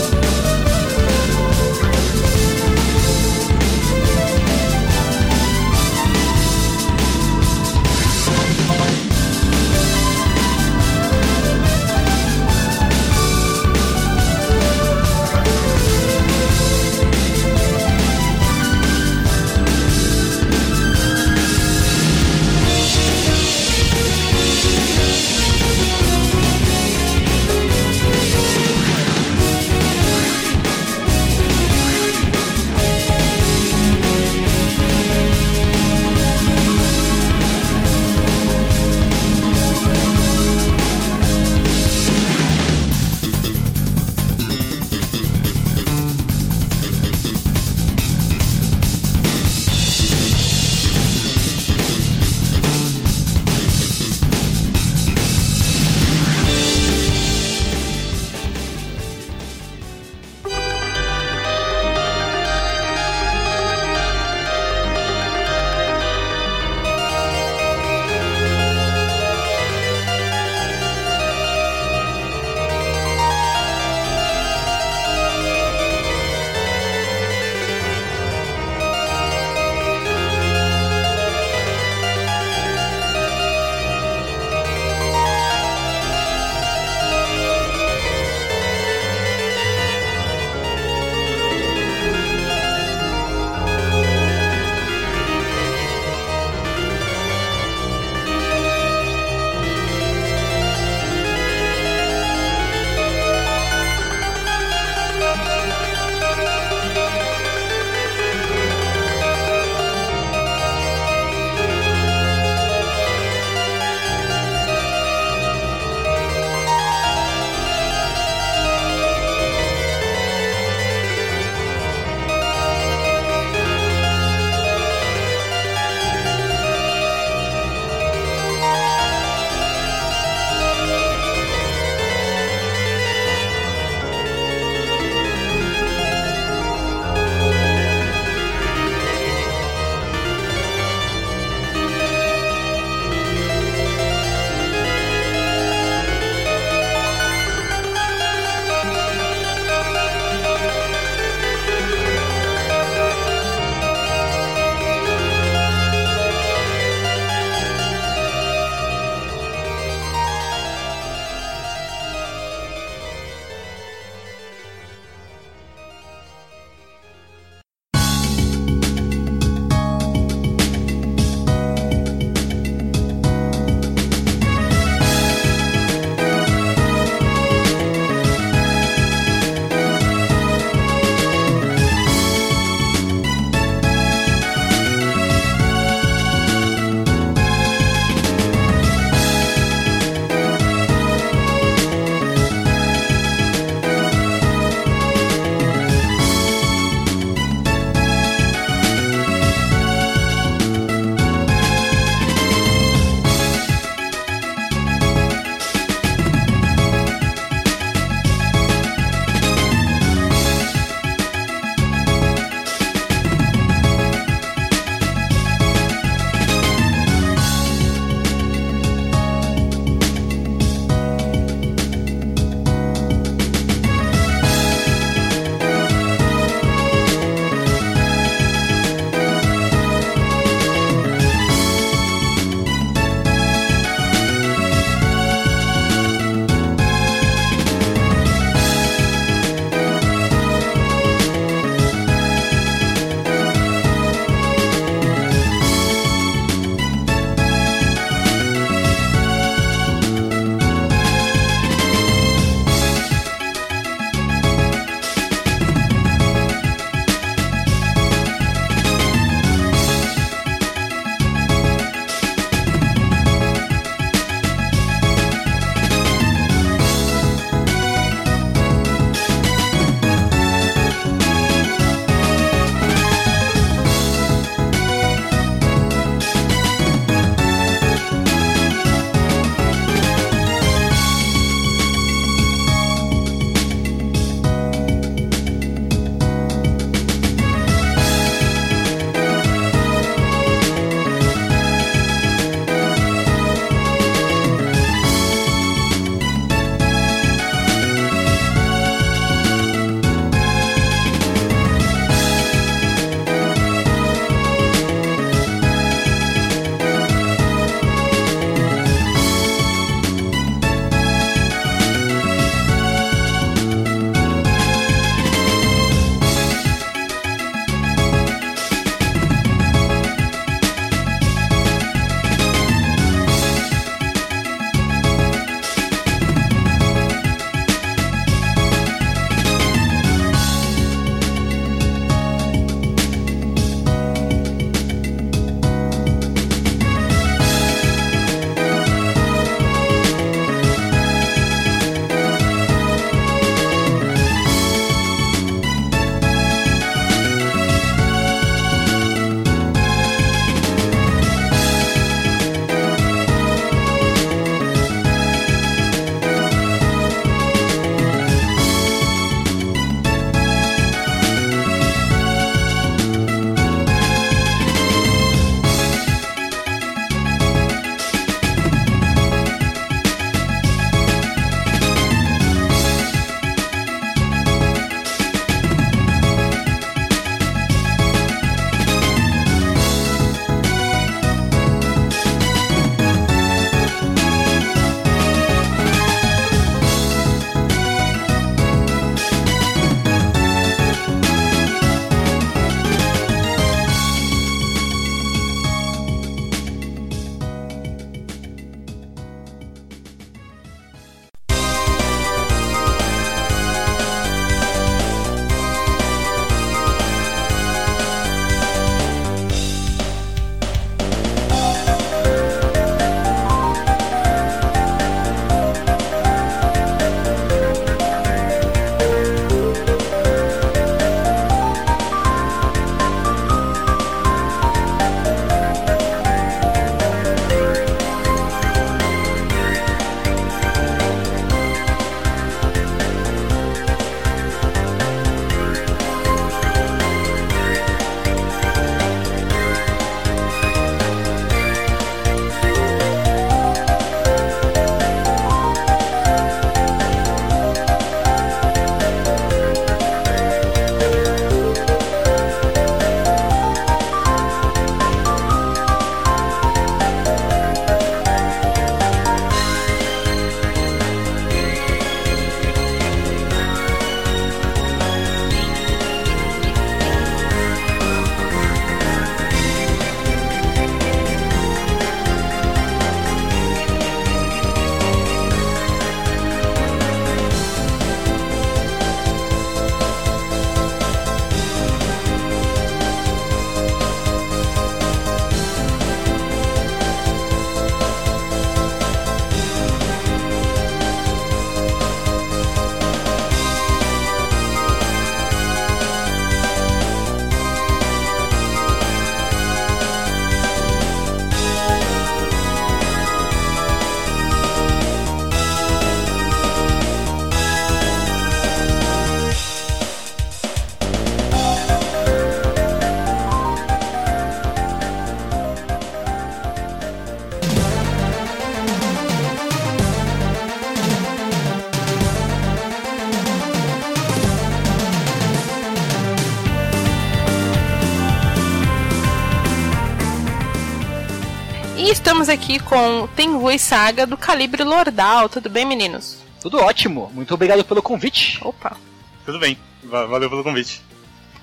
Estamos aqui com Tengu e Saga do Calibre Lordal. Tudo bem, meninos? Tudo ótimo. Muito obrigado pelo convite. Opa. Tudo bem. Valeu pelo convite.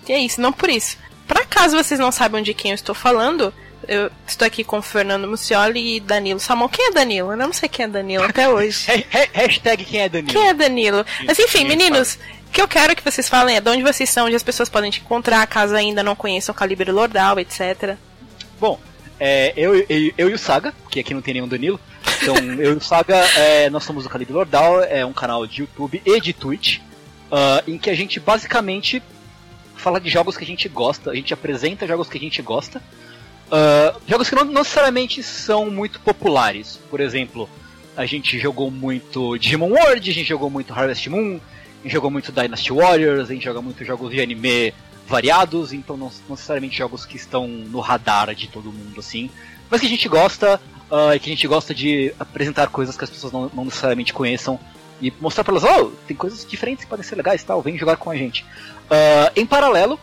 E é isso, não por isso. Para caso vocês não saibam de quem eu estou falando, eu estou aqui com Fernando Mucioli e Danilo Salmão. Quem é Danilo? Eu não sei quem é Danilo até hoje. Hashtag quem é Danilo. Quem é Danilo? Mas enfim, meninos, o que eu quero que vocês falem é de onde vocês são, onde as pessoas podem te encontrar, caso ainda não conheçam o Calibre Lordal, etc. É, eu, eu, eu, e o Saga, que aqui não tem nenhum Danilo. Então, eu e o Saga, é, nós somos o Calibre Lordal, é um canal de YouTube e de Twitch, uh, em que a gente basicamente fala de jogos que a gente gosta, a gente apresenta jogos que a gente gosta, uh, jogos que não necessariamente são muito populares. Por exemplo, a gente jogou muito Digimon World, a gente jogou muito Harvest Moon, a gente jogou muito Dynasty Warriors, a gente joga muito jogos de anime variados, então não, necessariamente jogos que estão no radar de todo mundo assim, mas que a gente gosta uh, e que a gente gosta de apresentar coisas que as pessoas não, não necessariamente conheçam e mostrar para elas, oh, tem coisas diferentes que podem ser legais, tal, vem jogar com a gente. Uh, em paralelo,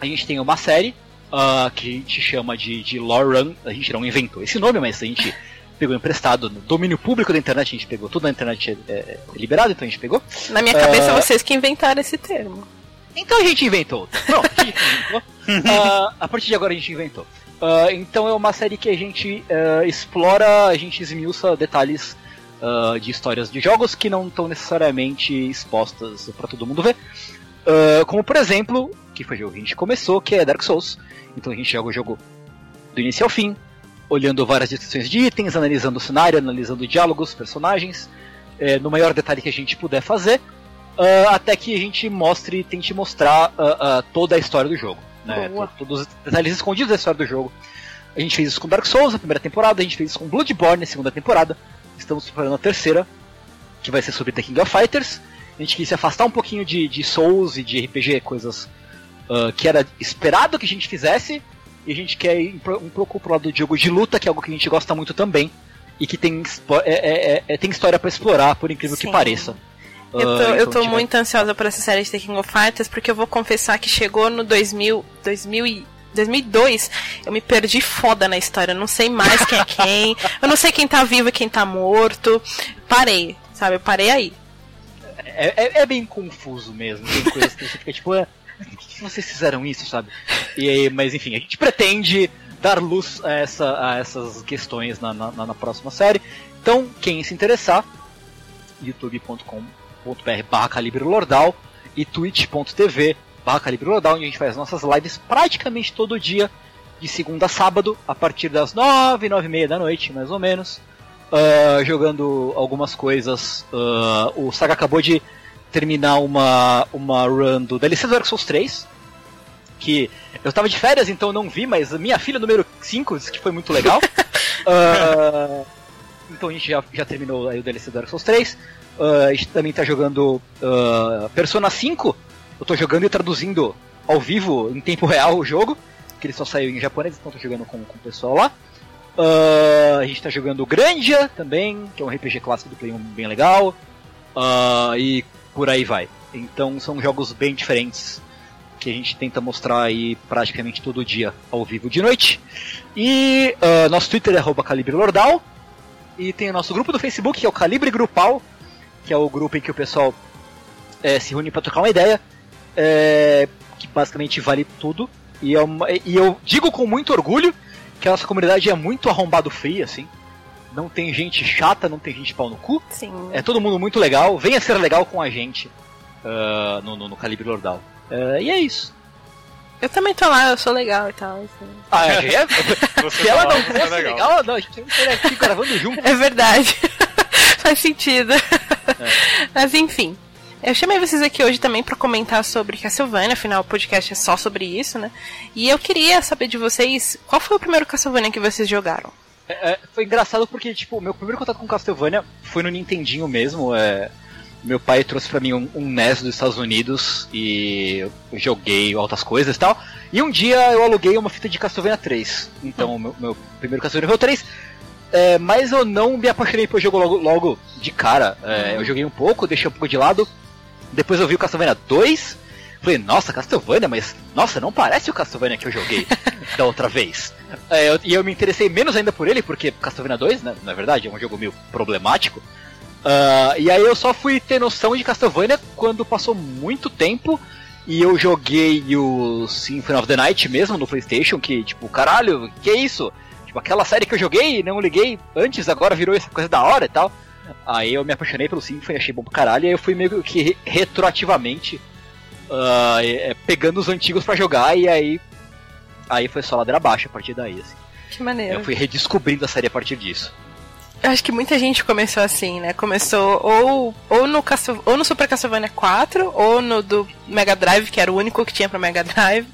a gente tem uma série uh, que a gente chama de, de Lore Run, a gente não inventou esse nome, mas a gente pegou emprestado no domínio público da internet, a gente pegou tudo na internet é, é, liberado, então a gente pegou. Na minha cabeça, uh, vocês que inventaram esse termo. Então a gente inventou. Pronto, a gente inventou. uh, a partir de agora a gente inventou. Uh, então é uma série que a gente uh, explora, a gente esmiuça detalhes de histórias de jogos que não estão necessariamente expostas para todo mundo ver. como por exemplo, que foi o jogo que a gente começou, que é Dark Souls. Então a gente joga o jogo do início ao fim, olhando várias descrições de itens, analisando o cenário, analisando diálogos, personagens, eh, no maior detalhe que a gente puder fazer uh, até que a gente mostre, tente mostrar uh, uh, toda a história do jogo. Né? Todos os detalhes escondidos da história do jogo. A gente fez isso com Dark Souls na primeira temporada, a gente fez isso com Bloodborne na segunda temporada. Estamos preparando a terceira, que vai ser sobre The King of Fighters. A gente quis se afastar um pouquinho de, de Souls e de RPG, coisas que era esperado que a gente fizesse. E a gente quer ir um pouco pro lado do jogo de luta, que é algo que a gente gosta muito também. E que tem, é, é, é, é tem história para explorar, por incrível Sim. que pareça. Eu tô, uh, eu tô muito ansiosa por essa série de The King of Fighters, porque eu vou confessar que chegou no 2000, 2000 e 2002, eu me perdi foda na história. Eu não sei mais quem é quem. eu não sei quem tá vivo e quem tá morto. Parei, sabe? Eu parei aí. É, é, é bem confuso mesmo. Tem coisas que você fica tipo, é, por que vocês fizeram isso, sabe? E aí, mas enfim, a gente pretende dar luz a, essa, a essas questões na, na, na próxima série. Então, quem se interessar, youtube.com twitch.tv barra calibre lordal e twitch.tv barra calibre lordal, onde a gente faz nossas lives praticamente todo dia, de segunda a sábado, a partir das nove, nove e meia da noite, mais ou menos, uh, jogando algumas coisas. Uh, o Saga acabou de terminar uma, uma run do DLC do Dark Souls 3, que eu estava de férias, então não vi, mas minha filha número 5 disse que foi muito legal. uh, então a gente já, já terminou aí o DLC do Dark Souls 3. Uh, a gente também tá jogando uh, Persona 5. Eu tô jogando e traduzindo ao vivo, em tempo real, o jogo. Que ele só saiu em japonês, então tô jogando com, com o pessoal lá. Uh, a gente tá jogando Grandia também, que é um RPG clássico do Play 1 bem legal. e por aí vai. Então são jogos bem diferentes que a gente tenta mostrar aí praticamente todo dia ao vivo de noite. E nosso Twitter é Calibre Lordal. E tem o nosso grupo do Facebook, que é o Calibre Grupal, que é o grupo em que o pessoal é, se reúne para trocar uma ideia, é, que basicamente vale tudo. E, é uma, e eu digo com muito orgulho que a nossa comunidade é muito arrombado fria, assim. Não tem gente chata, não tem gente pau no cu. Sim. É todo mundo muito legal. Venha ser legal com a gente uh, no, no, no, Calibre Lordal. Uh, e é isso. Eu também tô lá, eu sou legal e tal. Assim. Ah, é? é? Se ela não fosse legal. legal, não, a gente não estaria aqui gravando junto. É verdade. Faz sentido. É. Mas enfim. Eu chamei vocês aqui hoje também para comentar sobre Castlevania, afinal o podcast é só sobre isso, né? E eu queria saber de vocês, qual foi o primeiro Castlevania que vocês jogaram? É, é, foi engraçado porque, tipo, o meu primeiro contato com Castlevania foi no Nintendinho mesmo. É, meu pai trouxe para mim um, um, NES dos Estados Unidos e eu joguei altas coisas e tal. E um dia eu aluguei uma fita de Castlevania 3. Então, hum. meu, meu primeiro Castlevania foi o 3. É, mas eu não me apaixonei pelo jogo logo, logo de cara. É, eu joguei um pouco, deixei um pouco de lado. Depois eu vi o Castlevania 2. Falei, nossa, Castlevania, mas nossa, não parece o Castlevania que eu joguei da outra vez. É, eu- e eu me interessei menos ainda por ele, porque Castlevania 2, né, na verdade, é um jogo meio problemático. Ah, e aí eu só fui ter noção de Castlevania quando passou muito tempo e eu joguei o Symphony of the Night mesmo no Playstation, que tipo, caralho, que é isso? Tipo, aquela série que eu joguei, não liguei antes, agora virou essa coisa da hora e tal. Aí eu me apaixonei pelo Symphony, achei bom pra caralho, e aí eu fui meio que re- retroativamente ah, é, pegando os antigos pra jogar, e aí aí foi só ladeira abaixo a partir daí, assim. Que maneiro. Eu fui redescobrindo a série a partir disso. Eu acho que muita gente começou assim, né? Começou ou, ou, no, Castle, ou no Super Castlevania 4, ou no do Mega Drive, que era o único que tinha pra Mega Drive,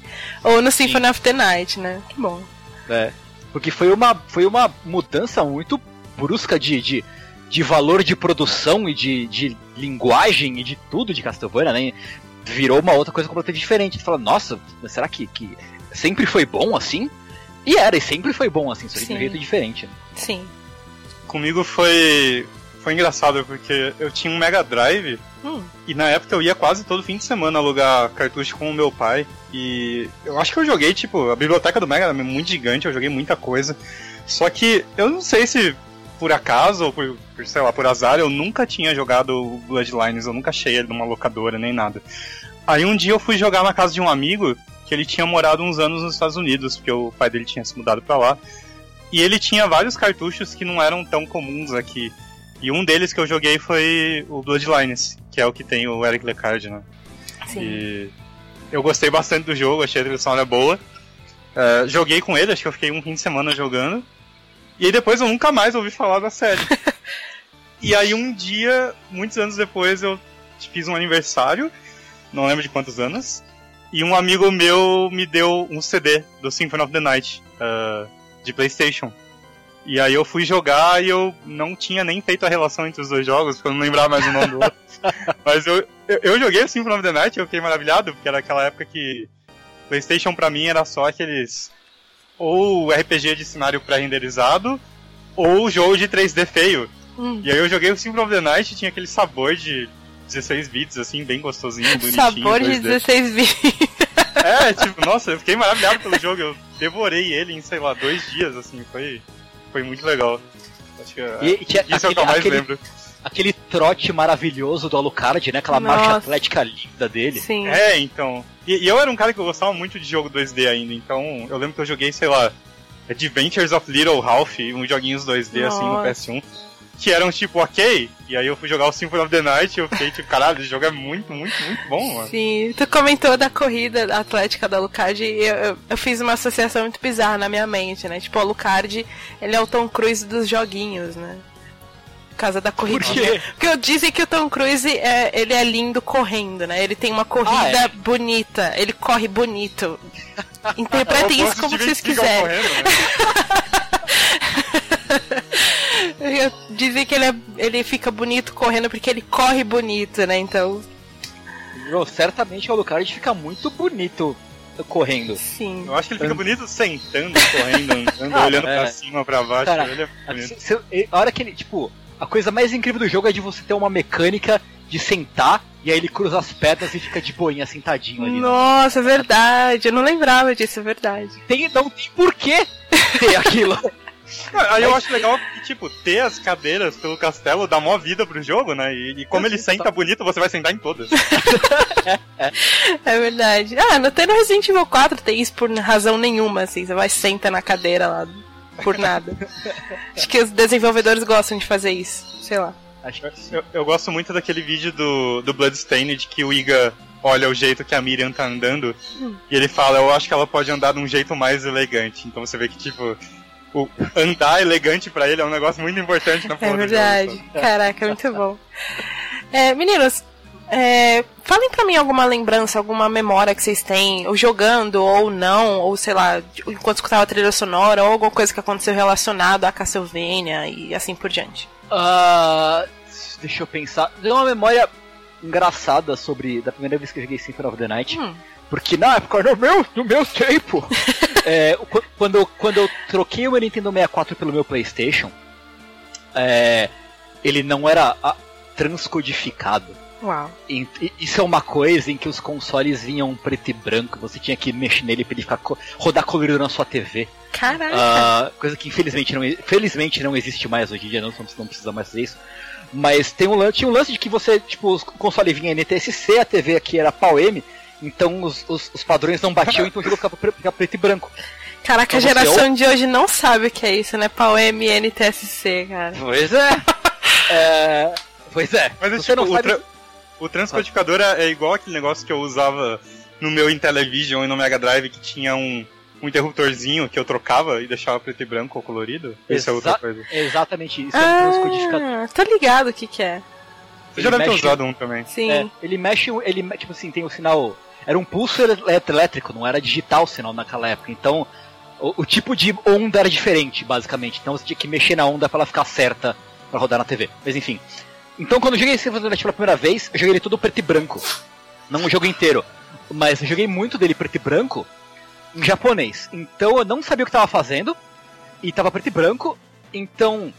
ou no Symphony of the Night, né? Que bom. É, porque foi uma, foi uma mudança muito brusca de, de, de valor de produção e de, de linguagem e de tudo de Castlevania, né? Virou uma outra coisa completamente diferente. Você fala, nossa, mas será que, que sempre foi bom assim? E era, e sempre foi bom assim, só que de um jeito diferente. né? Sim. Comigo foi. Foi engraçado, porque eu tinha um Mega Drive Hum. e na época eu ia quase todo fim de semana alugar cartucho com o meu pai. E eu acho que eu joguei, tipo, a biblioteca do Mega era muito gigante, eu joguei muita coisa. Só que eu não sei se por acaso ou por, sei lá, por azar, eu nunca tinha jogado Bloodlines, eu nunca achei ele numa locadora nem nada. Aí um dia eu fui jogar na casa de um amigo que ele tinha morado uns anos nos Estados Unidos, porque o pai dele tinha se mudado pra lá. E ele tinha vários cartuchos que não eram tão comuns aqui. E um deles que eu joguei foi o Bloodlines, que é o que tem o Eric Lecard, né? Sim. E eu gostei bastante do jogo, achei a trilha sonora boa. É, joguei com ele, acho que eu fiquei um fim de semana jogando. E aí depois eu nunca mais ouvi falar da série. e aí um dia, muitos anos depois, eu fiz um aniversário, não lembro de quantos anos, e um amigo meu me deu um CD do Symphony of the Night, ah, de Playstation. E aí eu fui jogar e eu não tinha nem feito a relação entre os dois jogos, porque eu não lembrava mais o nome do outro. Mas eu, eu, eu joguei o Symphony of the Night e eu fiquei maravilhado, porque era aquela época que PlayStation pra mim era só aqueles. Ou RPG de cenário pré-renderizado, ou jogo de 3D feio. Hum. E aí eu joguei o Symphony of the Night e tinha aquele sabor de 16 bits, assim, bem gostosinho, bonitinho. Sabor de 2D. 16 bits. É, tipo, nossa, eu fiquei maravilhado pelo jogo. Eu devorei ele em, sei lá, dois dias, assim, foi, foi muito legal. Acho que E, tinha isso é o que eu mais aquele, lembro. aquele trote maravilhoso do Alucard, né? Aquela Nossa. marcha atlética linda dele. Sim. É, então. E, e eu era um cara que eu gostava muito de jogo 2D ainda, então eu lembro que eu joguei, sei lá, Adventures of Little Ralph, uns joguinhos 2D assim no Nossa. PS1, que eram tipo, ok, e aí eu fui jogar o Symphony of the Night e eu fiquei tipo, caralho, esse jogo é muito, muito, muito bom, mano. Sim, tu comentou da corrida atlética da Lucard e eu, eu, eu fiz uma associação muito bizarra na minha mente, né? Tipo, o Lucard, ele é o Tom Cruise dos joguinhos, né? Por causa da corrida. quê? Porque dizem que o Tom Cruise é, ele é lindo correndo, né? Ele tem uma corrida Ah, é? bonita, ele corre bonito. Interpretem isso como vocês quiserem. correndo, né? Eu- Dizem que ele, é- ele fica bonito correndo porque ele corre bonito, né? Então, Bro, certamente o Alucard fica muito bonito correndo. sim. Eu acho que ele fica bonito sentando, correndo, andando, Ah, olhando é. pra cima, pra baixo, Cara, ele é A, bonito. se- se- a hora que ele, tipo, a coisa mais incrível do jogo é de você ter uma mecânica de sentar e aí ele cruza as pernas e fica de boinha sentadinho ali. né? Nossa, é verdade. Eu não lembrava disso, é verdade. Tem, não tem porquê ter aquilo. Aí eu acho legal que, tipo, ter as cadeiras pelo castelo dá mó vida pro jogo, né? E, e como ele senta bonito, você vai sentar em todas. É verdade. Ah, no tem no Resident Evil 4 tem isso por razão nenhuma, assim. Você vai senta na cadeira lá por nada. Acho que os desenvolvedores gostam de fazer isso. Sei lá. Eu, eu gosto muito daquele vídeo do, do Bloodstained que o Iga olha o jeito que a Miriam tá andando e ele fala, eu acho que ela pode andar de um jeito mais elegante. Então você vê que, tipo, o andar elegante pra ele é um negócio muito importante na É porra do verdade. jogo, Caraca, muito bom. É, meninos, é, falem pra mim alguma lembrança, alguma memória que vocês têm, ou jogando, ou não, ou sei lá, enquanto escutava a trilha sonora, ou alguma coisa que aconteceu relacionado a Castlevania e assim por diante. Ah, deixa eu pensar. Deu uma memória engraçada sobre da primeira vez que eu joguei Symphony of the Night. Hum. Porque na época, no meu, no meu tempo, é, qu- quando, eu, quando eu troquei o meu Nintendo 64 pelo meu PlayStation, é, ele não era ah, transcodificado. Uau. E- Isso é uma coisa em que os consoles vinham preto e branco, você tinha que mexer nele pra ele ficar co- rodar colorido na sua TV. Caraca. Ah, coisa que infelizmente não, felizmente não existe mais hoje em dia, não, não, não precisa mais fazer isso. Mas tem um lance, tinha um lance de que você, tipo, o console vinha NTSC, a TV aqui era pau M, então os, os, os padrões não batiam, então o jogo ficava, ficava preto e branco. Caraca, a Pra você, geração de hoje não sabe o que é isso, né? Pau MNTSC, cara. Pois é. É, Pois é. Mas é você tipo, não o, sabe... tra- o transcodificador é é igual aquele negócio que eu usava no meu Intellivision e no Mega Drive que tinha um, um interruptorzinho que eu trocava e deixava preto e branco ou colorido. Isso é outra Exa- coisa. É exatamente isso, é um transcodificador. Ah, tô ligado o que que é. Você já Ele deve ter mexe- usado um também. Sim. É, ele mexe, ele tipo assim, tem o sinal. Era um pulso elétrico, não era digital o sinal naquela época. Então, o, o tipo de onda era diferente, basicamente. Então você tinha que mexer na onda pra ela ficar certa pra rodar na TV. Mas enfim. Então quando eu joguei the Night pela primeira vez, eu joguei ele todo preto e branco. Não o jogo inteiro. Mas eu joguei muito dele preto e branco em japonês. Então eu não sabia o que tava fazendo. E tava preto e branco. Então,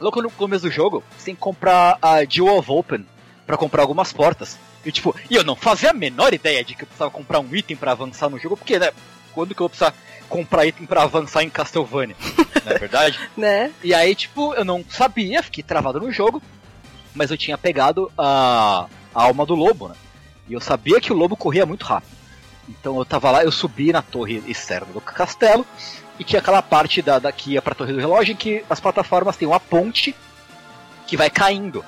logo no começo do jogo, você tem que comprar a Jewel of Open pra comprar algumas portas. E tipo, e eu não fazia a menor ideia de que eu precisava comprar um item pra avançar no jogo, porque, né, quando que eu vou precisar comprar item pra avançar em Castlevania? não é verdade? Né? E aí, tipo, eu não sabia, fiquei travado no jogo, mas eu tinha pegado a, a alma do lobo, né? E eu sabia que o lobo corria muito rápido. Então eu tava lá, eu subi na torre externa do castelo, e tinha aquela parte da, da que ia pra torre do relógio em que as plataformas têm uma ponte que vai caindo.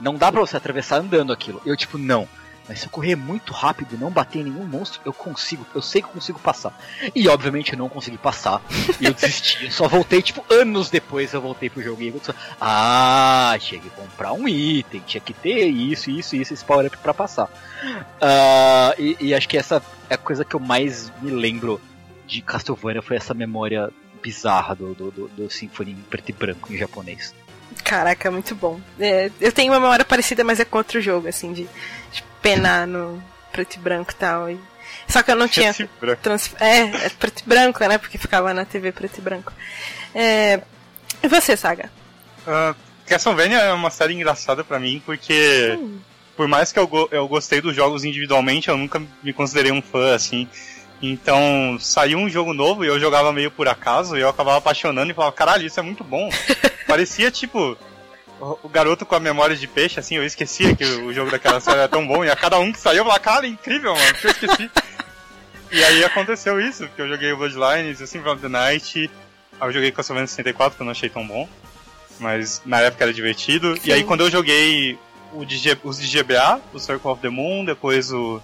Não dá pra você atravessar andando aquilo. Eu, tipo, não. Mas se eu correr muito rápido e não bater em nenhum monstro, eu consigo. Eu sei que eu consigo passar. E obviamente eu não consegui passar. E eu desisti. Eu só voltei, tipo, anos depois eu voltei pro jogo. E eu disse, ah, tinha que comprar um item, tinha que ter isso, isso, isso, esse power up pra passar. Ah, e, e acho que essa é a coisa que eu mais me lembro de Castlevania foi essa memória bizarra do, do, do, do Symphony em preto e branco em japonês. Caraca, muito bom. É, eu tenho uma memória parecida, mas é com outro jogo, assim, de, de penar no preto e branco e tal. E... Só que eu não tinha. Trans... É, é preto e branco, né? Porque ficava na TV preto e branco. É... E você, Saga? Ah, Castlevania é uma série engraçada pra mim, porque Hum. por mais que eu, go- eu gostei dos jogos individualmente, eu nunca me considerei um fã, assim. Então, saiu um jogo novo e eu jogava meio por acaso, e eu acabava apaixonando e falava, caralho, isso é muito bom. Parecia, tipo, o garoto com a memória de peixe, assim, eu esquecia que o jogo daquela série era tão bom, e a cada um que saiu, eu falava, cara, é incrível, mano, que eu esqueci. e aí aconteceu isso, porque eu joguei o Bloodlines, o Symphony of the Night, aí eu joguei Castlevania 64, que eu não achei tão bom, mas na época era divertido. Sim. E aí quando eu joguei o de G- os de GBA, o Circle of the Moon, depois o...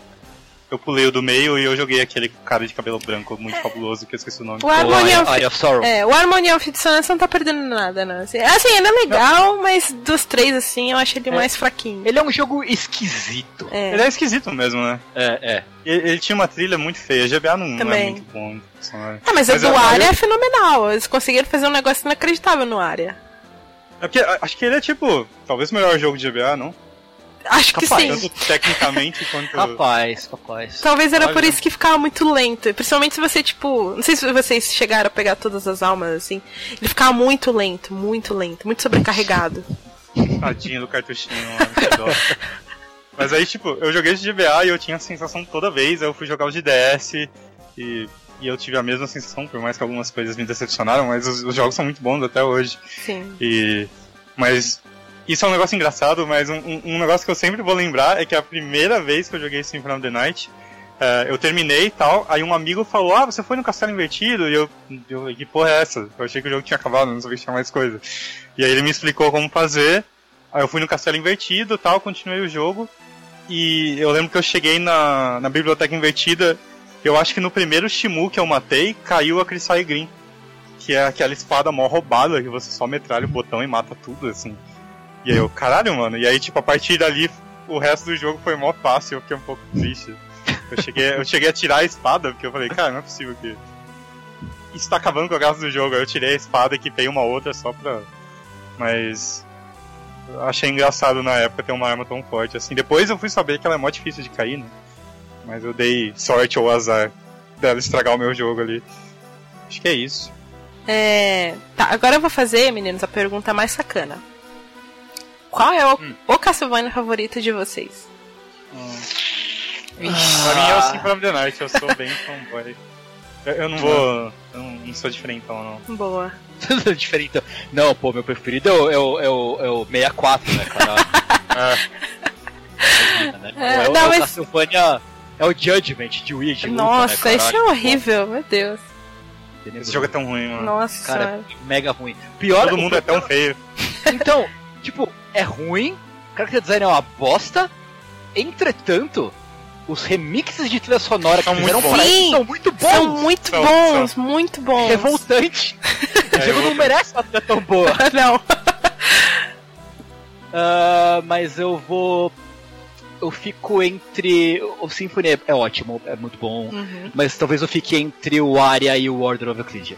Eu pulei o do meio e eu joguei aquele cara de cabelo branco muito fabuloso, que eu esqueci o nome. O Harmony Eye- of... Sorrow. É, o Harmony of Dissonance não tá perdendo nada, né? Assim, assim, ele é legal, mas dos três, assim, eu acho ele mais fraquinho. Ele é um jogo esquisito. É. Ele é esquisito mesmo, né? É, é. Ele, ele tinha uma trilha muito feia. GBA não, não é Também. muito bom. Ah, mas, o Mas do área eu- é fenomenal. Eles conseguiram fazer um negócio inacreditável no área. É porque a- acho que ele é tipo, talvez o melhor jogo de GBA, não? Acho que Capaz. sim. Tanto tecnicamente quanto. Capaz, capaz. Talvez era por Olha. isso que ficava muito lento. Principalmente se você, tipo. Não sei se vocês chegaram a pegar todas as almas, assim. Ele ficava muito lento, muito lento, muito sobrecarregado. Tadinho do cartuchinho, mano, que dó. Mas aí, tipo, eu joguei de GBA e eu tinha a sensação toda vez. Aí eu fui jogar o de DS e, e eu tive a mesma sensação, por mais que algumas coisas me decepcionaram, mas os, os jogos são muito bons até hoje. Sim. E. Mas. Isso é um negócio engraçado, mas um, um- negócio que eu sempre vou lembrar é que a primeira vez que eu joguei Symphony of the Night, eh, eu terminei e tal, aí um amigo falou, ah, você foi no Castelo Invertido? E eu, eu, que porra é essa? Eu achei que o jogo tinha acabado, não sabia que tinha mais coisa. E aí ele me explicou como fazer, aí eu fui no Castelo Invertido tal, continuei o jogo, e eu lembro que eu cheguei na, na Biblioteca Invertida, eu acho que no primeiro Shimu que eu matei, caiu a Crisai Green. Que é aquela espada mó roubada, que você só metralha o botão e mata tudo, assim. E aí eu, caralho, mano. E aí, tipo, a partir dali, o resto do jogo foi mó fácil, eu fiquei um pouco triste. Eu cheguei, eu cheguei a tirar a espada, porque eu falei, cara, não é possível que. Isso tá acabando com a graça do jogo. Aí eu tirei a espada e equipei uma outra só pra. Mas. achei engraçado na época ter uma arma tão forte assim. Depois eu fui saber que ela é mó difícil de cair, né? Mas eu dei sorte ou azar dela estragar o meu jogo ali. Acho que é isso. É. Tá, agora eu vou fazer, meninos, a pergunta mais sacana. Qual é o, Hum. o Castlevania favorito de vocês? Pra mim é o Symphony of the Night, eu sou bem fanboy. Eu, eu não vou. Eu não, sou diferentão, não. Boa. Diferente. Não, pô, meu preferido é o, é o, é o, é o 64, né, cara? Imagina, né? É, é, o, não, é o mas- Castlevania. É o Judgment de Wii. de luta, Nossa, né, isso é horrível, meu Deus. Esse jogo é tão ruim, mano. Nossa. Cara, é mega ruim. Pior Todo mundo é tão feio. Então, tipo, é ruim, o character design é uma bosta. Entretanto, os remixes de trilha sonora que São fizeram muito pra isso são muito bons. São muito São, bons, muito bons. Revoltante. o É, jogo não merece uma trilha tão boa. Não. Ah, mas eu vou. Eu fico entre. O Symphony é, é ótimo, é muito bom. Uhum. Mas talvez eu fique entre o Aria e o Order of Ecclesia.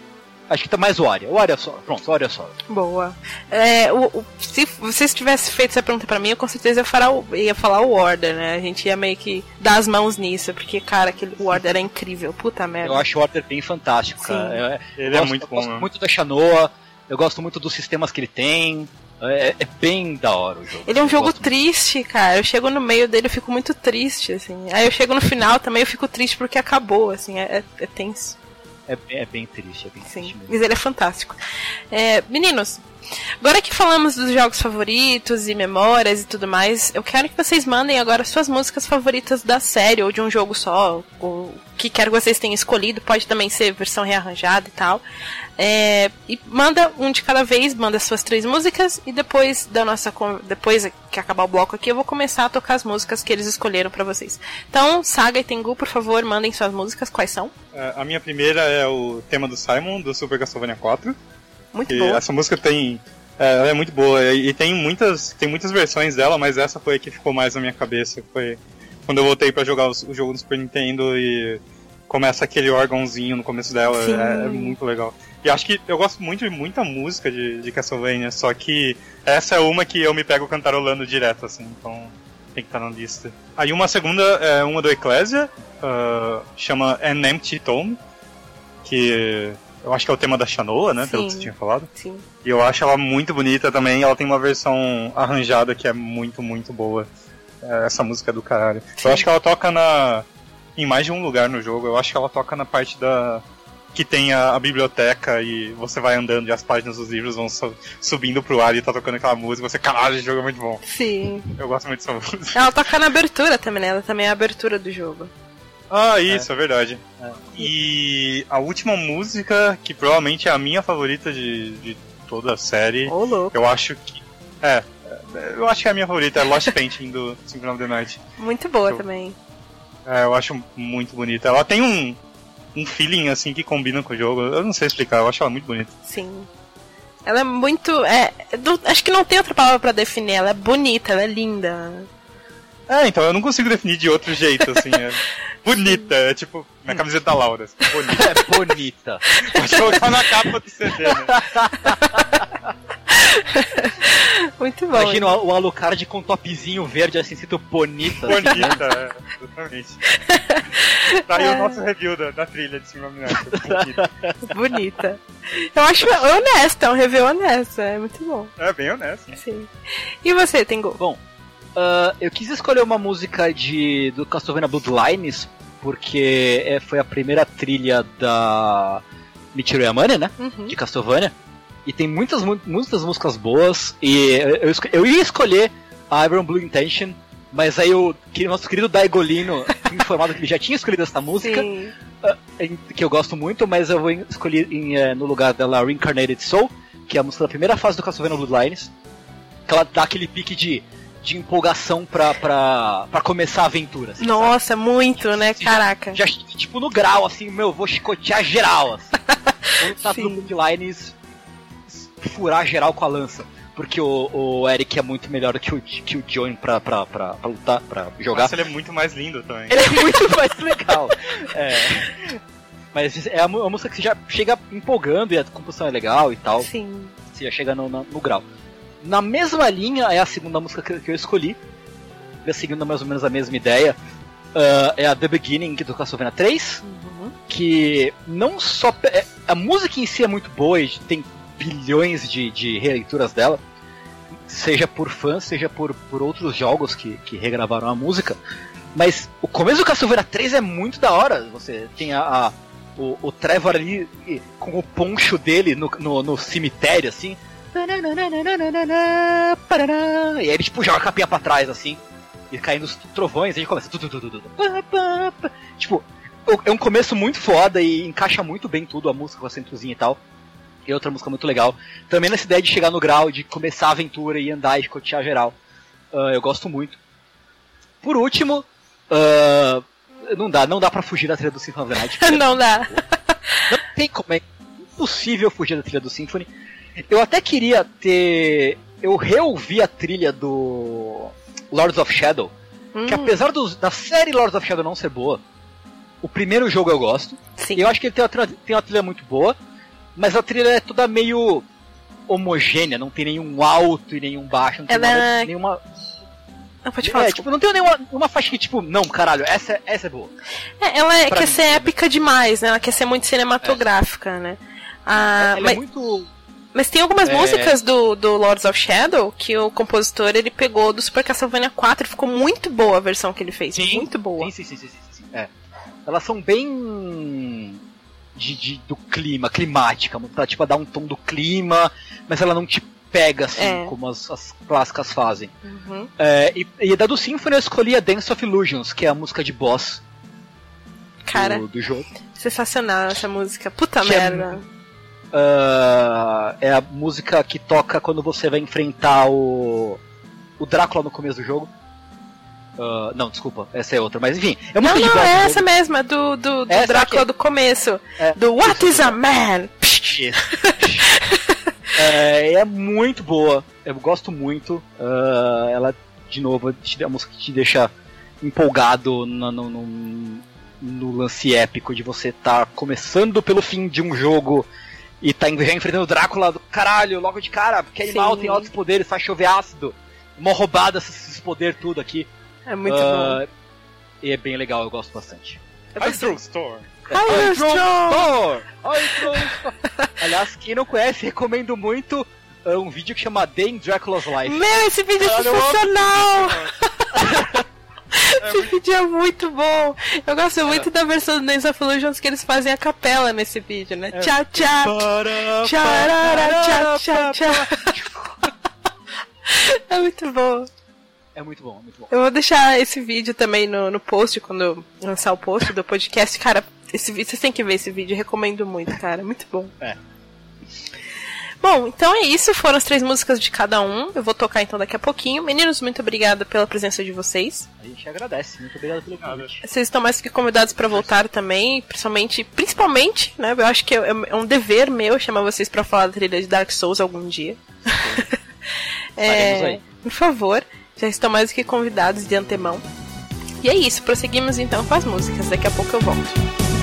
Acho que tá mais o Aria. O Aria só. Pronto, o Aria só. Boa. É, o, o- se vocês tivessem feito essa pergunta pra mim, eu com certeza ia falar, o, ia falar o Order, né? A gente ia meio que dar as mãos nisso, porque, cara, aquele o Order é incrível. Puta merda. Eu acho o Order bem fantástico, Sim. cara. Eu- Ele é gosto- muito eu bom, gosto mano. muito da Shanoa, eu gosto muito dos sistemas que ele tem. É, é bem da hora o jogo. Ele é um Eu jogo gosto muito. triste, cara. Eu chego no meio dele, eu fico muito triste, assim. Aí eu chego no final também, eu fico triste porque acabou, assim. É, é- é tenso. É, bem- é bem triste, é bem Sim, triste mesmo. mas ele é fantástico. É, meninos, agora que falamos dos jogos favoritos e memórias e tudo mais, eu quero que vocês mandem agora suas músicas favoritas da série ou de um jogo só, ou que quer que vocês tenham escolhido, pode também ser versão rearranjada e tal. É, e manda um de cada vez, manda suas três músicas e depois da nossa depois que acabar o bloco aqui, eu vou começar a tocar as músicas que eles escolheram pra vocês. Então, Saga e Tengu, por favor, mandem suas músicas, quais são? É, A minha primeira é o tema do Simon, do Super Castlevania 4. Muito boa. essa música tem. é, ela é muito boa e e tem muitas, tem muitas versões dela, mas essa foi a que ficou mais na minha cabeça. Foi quando eu voltei pra jogar os- o jogo no Super Nintendo e começa aquele órgãozinho no começo dela. É, é muito legal. E acho que eu gosto muito de muita música de, de Castlevania, só que essa é uma que eu me pego cantarolando direto, assim, então tem que estar na lista. Aí uma segunda é uma do Ecclesia, ah, chama An Empty Tomb, que eu acho que é o tema da Shanoa, né, pelo que Sim. você tinha falado. Sim. E eu acho ela muito bonita também. Ela tem uma versão arranjada que é muito, muito boa. É, Essa música é do caralho. Sim. Eu acho que ela toca na. em mais de um lugar no jogo. Eu acho que ela toca na parte da. que tem a, a biblioteca e você vai andando e as páginas dos livros vão su- subindo pro ar e tá tocando aquela música. Você, caralho, esse jogo é muito bom. Sim. Eu gosto muito dessa música. Ela toca na abertura também, né? Ela também é a abertura do jogo. Ah, isso, é, verdade. É. E a última música, que provavelmente é a minha favorita de, de toda a série. Ô, louco. Eu acho que. É, é, eu acho que é a minha favorita, é Lost Painting do Symphony of the Night. Muito boa Eu- também. É, eu acho muito bonita. Ela tem um, um feeling assim que combina com o jogo. Eu não sei explicar, eu acho ela muito bonita. Sim. Ela é muito. É, do- acho que não tem outra palavra pra definir. Ela é bonita, ela é linda. É, então eu não consigo definir de outro jeito, assim. É bonita, é tipo minha camiseta da Laura. assim, bonita. É bonita. Pode colocar na capa do CD, né? Muito bom. Imagina o, o Alucard com um topzinho verde assim, escrito bonita. Bonita, é, exatamente. Tá aí o nosso review da, da trilha de Night. Bonita. Bonita. Eu acho honesta, é um review honesto. É muito bom. É bem honesto. Sim. E você, Tengu? Ah, eu quis escolher uma música de do Castlevania Bloodlines porque é, foi a primeira trilha da Michiru Yamane, né? Uhum. De Castlevania. E tem muitas, mu- muitas músicas boas. E eu, eu, eu ia escolher a Iron Blue Intention, mas aí o que, nosso querido Daigolino informado que ele já tinha escolhido essa música, em- que eu gosto muito, mas eu vou escolher em, eh, no lugar dela Reincarnated Soul, que é a música da primeira fase do Castlevania Bloodlines. Que ela dá aquele pique de, de empolgação pra, pra, pra começar a aventura. assim, sabe? Nossa, muito, né? Caraca. Já tipo no grau, assim, meu, vou chicotear geral, assim. Vou tá Bloodlines furar geral com a lança. Porque o, o Eric é muito melhor que o, que o John pra, pra, pra, pra lutar, pra jogar. Nossa, ele é muito mais lindo também. Ele é muito mais legal. É. Mas é a, mu- a música que você já chega empolgando e a composição é legal e tal. Sim. Você já chega no, no, no grau. Na mesma linha é a segunda música que, eu escolhi. Seguindo mais ou menos a mesma ideia. Ah, é a The Beginning do Castlevania 3. Uhum. Que não só. é- A música em si é muito boa e tem bilhões de, de releituras dela. seja por fãs, seja por, por outros jogos que, que regravaram a música. Mas o começo do Castlevania 3 é muito da hora. Você tem a, a o, o, Trevor ali com o poncho dele no, no, no, cemitério, assim. E aí ele tipo joga a capinha pra trás, assim. E caindo os trovões, a gente começa. Tipo, é um começo muito foda e encaixa muito bem tudo, a música com a centrozinha e tal. E outra música muito legal. Também nessa ideia de chegar no grau, de começar a aventura e andar e escotear geral. Uh, eu gosto muito. Por último, uh, não dá, não dá pra fugir da trilha do Symphony of the Night. não dá. Não tem como, é impossível fugir da trilha do Symphony. Eu até queria ter. Eu reouvi a trilha do Lords of Shadow. Hum. Que apesar do, da série Lords of Shadow não ser boa, o primeiro jogo eu gosto. Sim. Eu acho que ele tem uma, tem uma trilha muito boa, mas a trilha é toda meio homogênea, não tem nenhum alto e nenhum baixo, não tem Ela... nada, nenhuma não, pode falar. É, tipo, não tem nenhuma uma faixa que, tipo, não, caralho, essa, essa é boa. É, ela é, quer mim, ser épica demais, né? Ela quer ser muito cinematográfica, é. né? Ah, ela mas, é muito. Mas tem algumas é... músicas do, do Lords of Shadow que o compositor ele pegou do Super Castlevania 4 e ficou muito boa a versão que ele fez. Sim, muito boa. Sim, sim, sim, sim, sim. É. Elas são bem. De, de, do clima, climática, pra tipo, dar um tom do clima, mas ela não te pega, assim, é. como as, as, clássicas fazem. Uhum. É, e, e da do Symphony eu escolhi a Dance of Illusions, que é a música de boss Cara, do, do jogo. Sensacional essa música. Puta que é merda. É, uh, é a música que toca quando você vai enfrentar o, o Drácula no começo do jogo. Uh, não, desculpa, essa é outra, mas enfim. É uma não, não, é essa mesma, do, do, do Drácula do começo. É, do What is a Man? é, é, muito boa, eu gosto muito. Uh, ela, de novo, é a música que te deixa empolgado no, no, no, no lance épico de você estar tá começando pelo fim de um jogo e tá enfrentando o Drácula do caralho, logo de cara, porque animal Sim. tem altos poderes, faz chover ácido. Mó roubada esses poderes tudo aqui. É muito uh, bom. E é bem legal, eu gosto bastante. Hydro Store. Hydro Store! Store! Aliás, quem não conhece, recomendo muito uh, um vídeo que chama Day in Dracula's Life. Meu, esse vídeo é sensacional! Esse vídeo é muito bom. Eu gosto é. muito da versão do Dance of Illusions que eles fazem a capela nesse vídeo, né? É. Tchau, tchau. Tchau, tchau, tchau. É muito bom. É muito bom, muito bom. Eu vou deixar esse vídeo também no, no post, quando lançar o post do podcast. Cara, esse, vocês têm que ver esse vídeo, recomendo muito, cara. Muito bom. É. Bom, então é isso. Foram as três músicas de cada um. Eu vou tocar então daqui a pouquinho. Meninos, muito obrigada pela presença de vocês. A gente agradece. Muito obrigado pelo convite. Vocês estão mais que convidados para voltar também, principalmente, principalmente, né? Eu acho que é, é um dever meu chamar vocês para falar da trilha de Dark Souls algum dia. é, por favor. Já estão mais do que convidados de antemão. E é isso, prosseguimos então com as músicas. Daqui a pouco eu volto.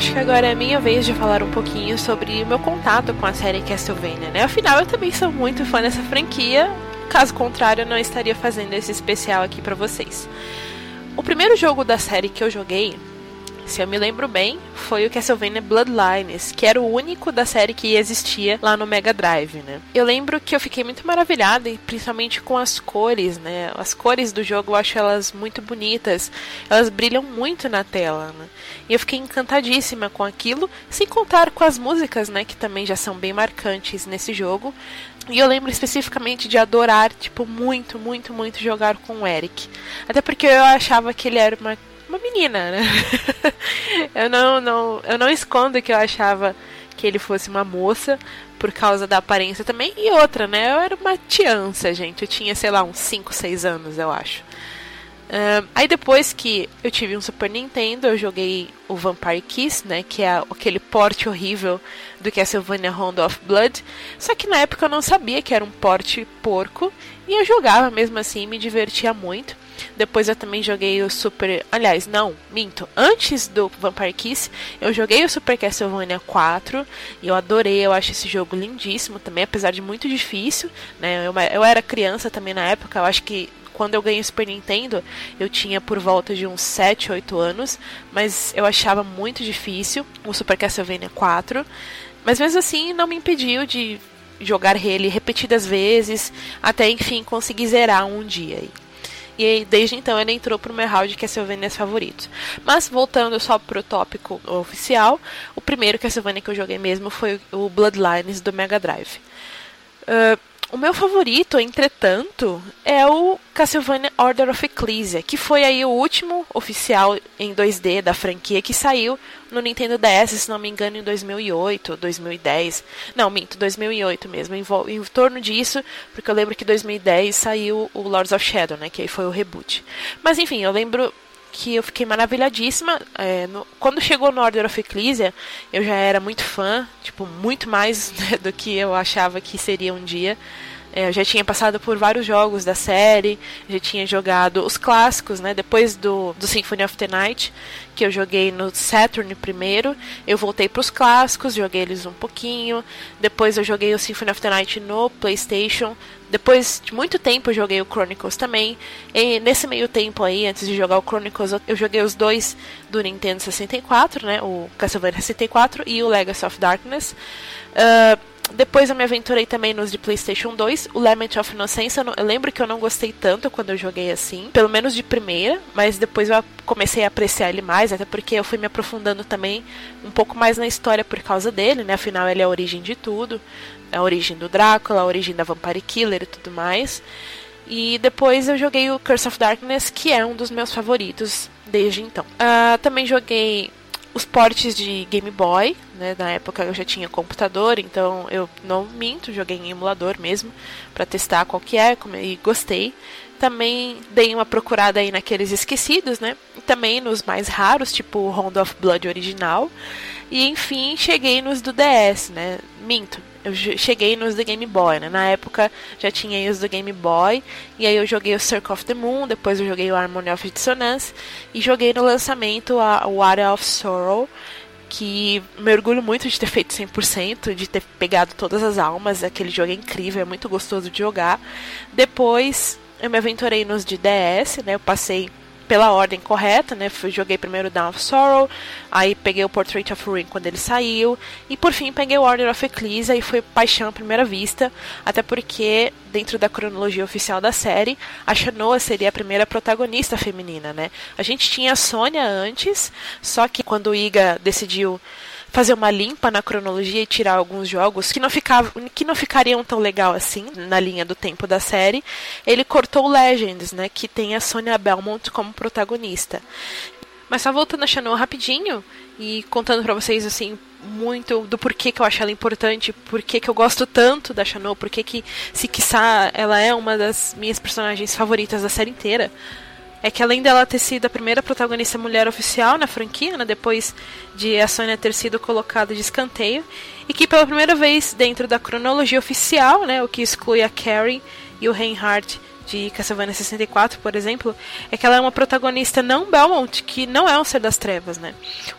Acho que agora é minha vez de falar um pouquinho sobre o meu contato com a série Castlevania, né? Afinal, eu também sou muito fã dessa franquia, caso contrário, eu não estaria fazendo esse especial aqui para vocês. O primeiro jogo da série que eu joguei se eu me lembro bem, foi o Castlevania Bloodlines, que era o único da série que existia lá no Mega Drive, né? Eu lembro que eu fiquei muito maravilhada, principalmente com as cores, né? As cores do jogo eu acho elas muito bonitas, elas brilham muito na tela, né? E eu fiquei encantadíssima com aquilo, sem contar com as músicas, né, que também já são bem marcantes nesse jogo. E eu lembro especificamente de adorar, tipo, muito, muito, muito jogar com o Eric. Até porque eu achava que ele era uma uma menina, né? eu não, não, eu não escondo que eu achava que ele fosse uma moça por causa da aparência também. E outra, né? Eu era uma tiança, gente. Eu tinha, sei lá, uns 5, 6 anos, eu acho. Uh, aí depois que eu tive um Super Nintendo, eu joguei o Vampire Kiss, né, que é aquele porte horrível do Castlevania Round of Blood. Só que na época eu não sabia que era um porte porco e eu jogava mesmo assim, me divertia muito. Depois eu também joguei o Super. Aliás, não, minto. Antes do Vampire Kiss, eu joguei o Super Castlevania 4 e eu adorei. Eu acho esse jogo lindíssimo também, apesar de muito difícil. Né? Eu, eu era criança também na época, eu acho que quando eu ganhei o Super Nintendo, eu tinha por volta de uns 7, 8 anos, mas eu achava muito difícil o Super Castlevania 4. Mas mesmo assim, não me impediu de jogar ele repetidas vezes, até enfim conseguir zerar um dia. E desde então ele entrou pro meu hall de Castlevania favoritos. Mas voltando só pro tópico oficial, o primeiro Castlevania que eu joguei mesmo foi o Bloodlines do Mega Drive. Uh, o meu favorito, entretanto, é o Castlevania Order of Ecclesia, que foi aí o último oficial em 2D da franquia que saiu no Nintendo DS, se não me engano, em 2008, 2010. Não, minto, 2008 mesmo, em, em torno disso, porque eu lembro que em 2010 saiu o Lords of Shadow, né, que aí foi o reboot. Mas enfim, eu lembro que eu fiquei maravilhadíssima. É, no, quando chegou no Order of Ecclesia, eu já era muito fã, tipo, muito mais né, do que eu achava que seria um dia. É, eu já tinha passado por vários jogos da série, já tinha jogado os clássicos, né? Depois do, do Symphony of the Night, que eu joguei no Saturn primeiro, eu voltei para os clássicos, joguei eles um pouquinho. Depois eu joguei o Symphony of the Night no PlayStation. Depois de muito tempo eu joguei o Chronicles também. E nesse meio tempo aí, antes de jogar o Chronicles, eu joguei os dois do Nintendo 64, né? O Castlevania 64 e o Legacy of Darkness. Uh, depois eu me aventurei também nos de PlayStation 2. O Lament of Innocence, eu, não, eu, lembro que eu não gostei tanto quando eu joguei assim, pelo menos de primeira, mas depois eu comecei a apreciar ele mais, até porque eu fui me aprofundando também um pouco mais na história por causa dele, né? Afinal, ele é a origem de tudo a origem do Drácula, a origem da Vampire Killer e tudo mais. E depois eu joguei o Curse of Darkness, que é um dos meus favoritos desde então. Uh, também joguei os portes de Game Boy, né? Na época eu já tinha computador, então eu não minto, joguei em emulador mesmo para testar qual que é, e gostei. Também dei uma procurada aí naqueles esquecidos, né? E também nos mais raros, tipo Round of Blood original. E enfim, cheguei nos do DS, né? Minto, eu cheguei nos do Game Boy, né? Na época já tinha os do Game Boy, e aí eu joguei o Circle of the Moon, depois eu joguei o Harmony of Dissonance, e joguei no lançamento a, Area of Sorrow, que me orgulho muito de ter feito 100%, de ter pegado todas as almas, aquele jogo é incrível, é muito gostoso de jogar. Depois eu me aventurei nos de DS, né? Eu passei pela ordem correta, né? Joguei primeiro Down of Sorrow, aí peguei o Portrait of Ruin quando ele saiu, e por fim peguei o Order of Ecclesia e foi paixão à primeira vista, até porque dentro da cronologia oficial da série, a Shanoa seria a primeira protagonista feminina, né? A gente tinha a Sônia antes, só que quando o Iga decidiu fazer uma limpa na cronologia e tirar alguns jogos que não, ficavam, que não ficariam tão legal assim na linha do tempo da série, ele cortou Legends, né, que tem a Sonya Belmont como protagonista. Mas só voltando a Shannon rapidinho e contando para vocês assim muito do porquê que eu acho ela importante, porquê que eu gosto tanto da Shannon, porquê que se quiçá ela é uma das minhas personagens favoritas da série inteira é que além dela ter sido a primeira protagonista mulher oficial na franquia, né, depois de a Sonya ter sido colocada de escanteio, e que pela primeira vez dentro da cronologia oficial, né, o que exclui a Carrie e o Reinhardt de Castlevania 64, por exemplo, é que ela é uma protagonista não Belmont, que não é um ser das trevas, né?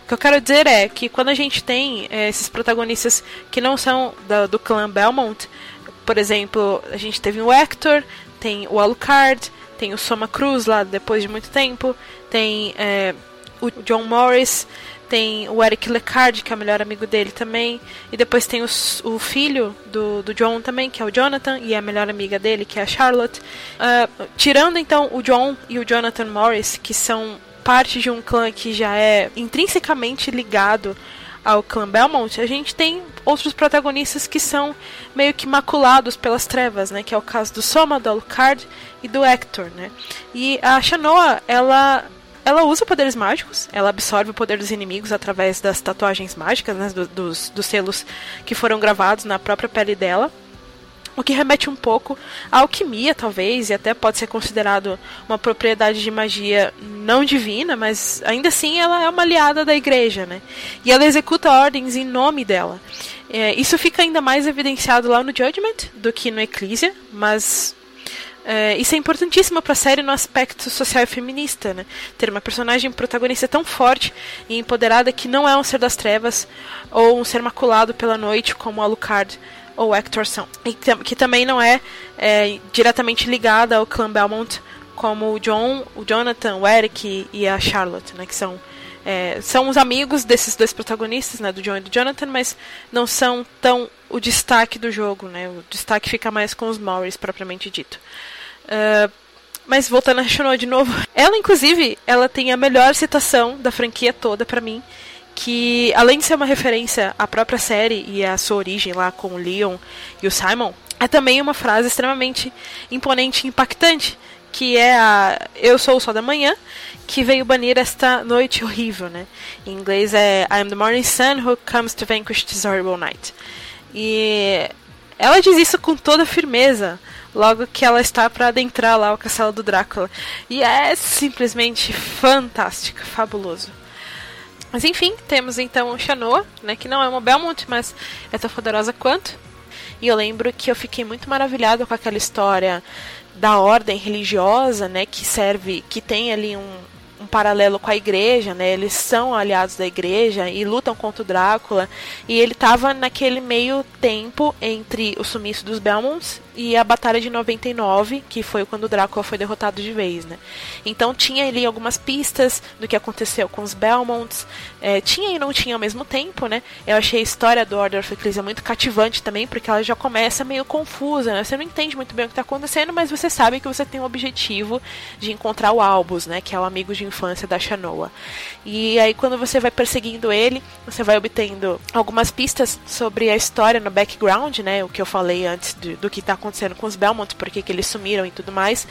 O que eu quero dizer é que quando a gente tem é, esses protagonistas que não são da, do clã Belmont, por exemplo, a gente teve o Hector, tem o Alucard, tem o Soma Cruz lá depois de muito tempo, tem é, o John Morris, tem o Eric Lecard, que é o melhor amigo dele também, e depois tem os, o filho do, do John também, que é o Jonathan, e a melhor amiga dele, que é a Charlotte. Uh, tirando então o John e o Jonathan Morris, que são parte de um clã que já é intrinsecamente ligado ao clã Belmont, a gente tem outros protagonistas que são meio que maculados pelas trevas, né? Que é o caso do Soma, do Alucard e do Hector, né? E a Shanoa, ela ela usa poderes mágicos, ela absorve o poder dos inimigos através das tatuagens mágicas, né, do, dos, dos selos que foram gravados na própria pele dela. O que remete um pouco à alquimia, talvez, e até pode ser considerado uma propriedade de magia não divina, mas ainda assim ela é uma aliada da igreja, né? E ela executa ordens em nome dela. É, isso fica ainda mais evidenciado lá no Judgment do que no Ecclesia, mas é, isso é importantíssimo para a série no aspecto social e feminista, né? Ter uma personagem protagonista tão forte e empoderada que não é um ser das trevas ou um ser maculado pela noite como Alucard ou Hector são. Que também não é, é diretamente ligada ao clã Belmont como o John, o Jonathan, o Eric e a Charlotte, né? Que são é, são os amigos desses dois protagonistas, né, do John e do Jonathan, mas não são tão o destaque do jogo, né? O destaque fica mais com os Morris propriamente dito. Uh, mas voltando a Shinoa de novo, ela inclusive, ela tem a melhor citação da franquia toda para mim, que além de ser uma referência à própria série e à sua origem lá com o Leon e o Simon, é também uma frase extremamente imponente e impactante, que é a Eu sou o sol da manhã, que veio banir esta noite horrível, né? Em inglês é I am the morning sun who comes to vanquish this horrible night. E ela diz isso com toda firmeza, logo que ela está para adentrar lá o castelo do Drácula. E é simplesmente fantástico, fabuloso. Mas enfim, temos então Shanoa, né, que não é uma Belmont, mas é tão poderosa quanto. E eu lembro que eu fiquei muito maravilhado com aquela história da ordem religiosa, né, que serve, que tem ali um, um paralelo com a igreja, né? Eles são aliados da igreja e lutam contra o Drácula. E ele estava naquele meio tempo entre o sumiço dos Belmonts e a Batalha de 99, que foi quando o Drácula foi derrotado de vez, né? Então tinha ali algumas pistas do que aconteceu com os Belmonts. É, tinha e não tinha ao mesmo tempo, né? Eu achei a história do Order of Ecclesia muito cativante também, porque ela já começa meio confusa, né? Você não entende muito bem o que está acontecendo, mas você sabe que você tem o objetivo de encontrar o Albus, né? Que é o amigo de infância da Shanoa. E aí quando você vai perseguindo ele, você vai obtendo algumas pistas sobre a história no background, né? O que eu falei antes do, do que está acontecendo com os Belmont, por que eles sumiram e tudo mais.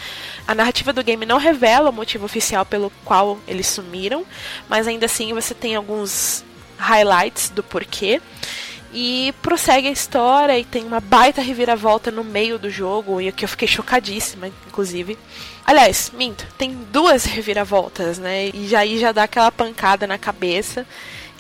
A narrativa do game não revela o motivo oficial pelo qual eles sumiram, mas ainda assim você tem alguns highlights do porquê. E prossegue a história e tem uma baita reviravolta no meio do jogo, e que eu fiquei chocadíssima, inclusive. Aliás, minto, tem duas reviravoltas, né? E aí já dá aquela pancada na cabeça.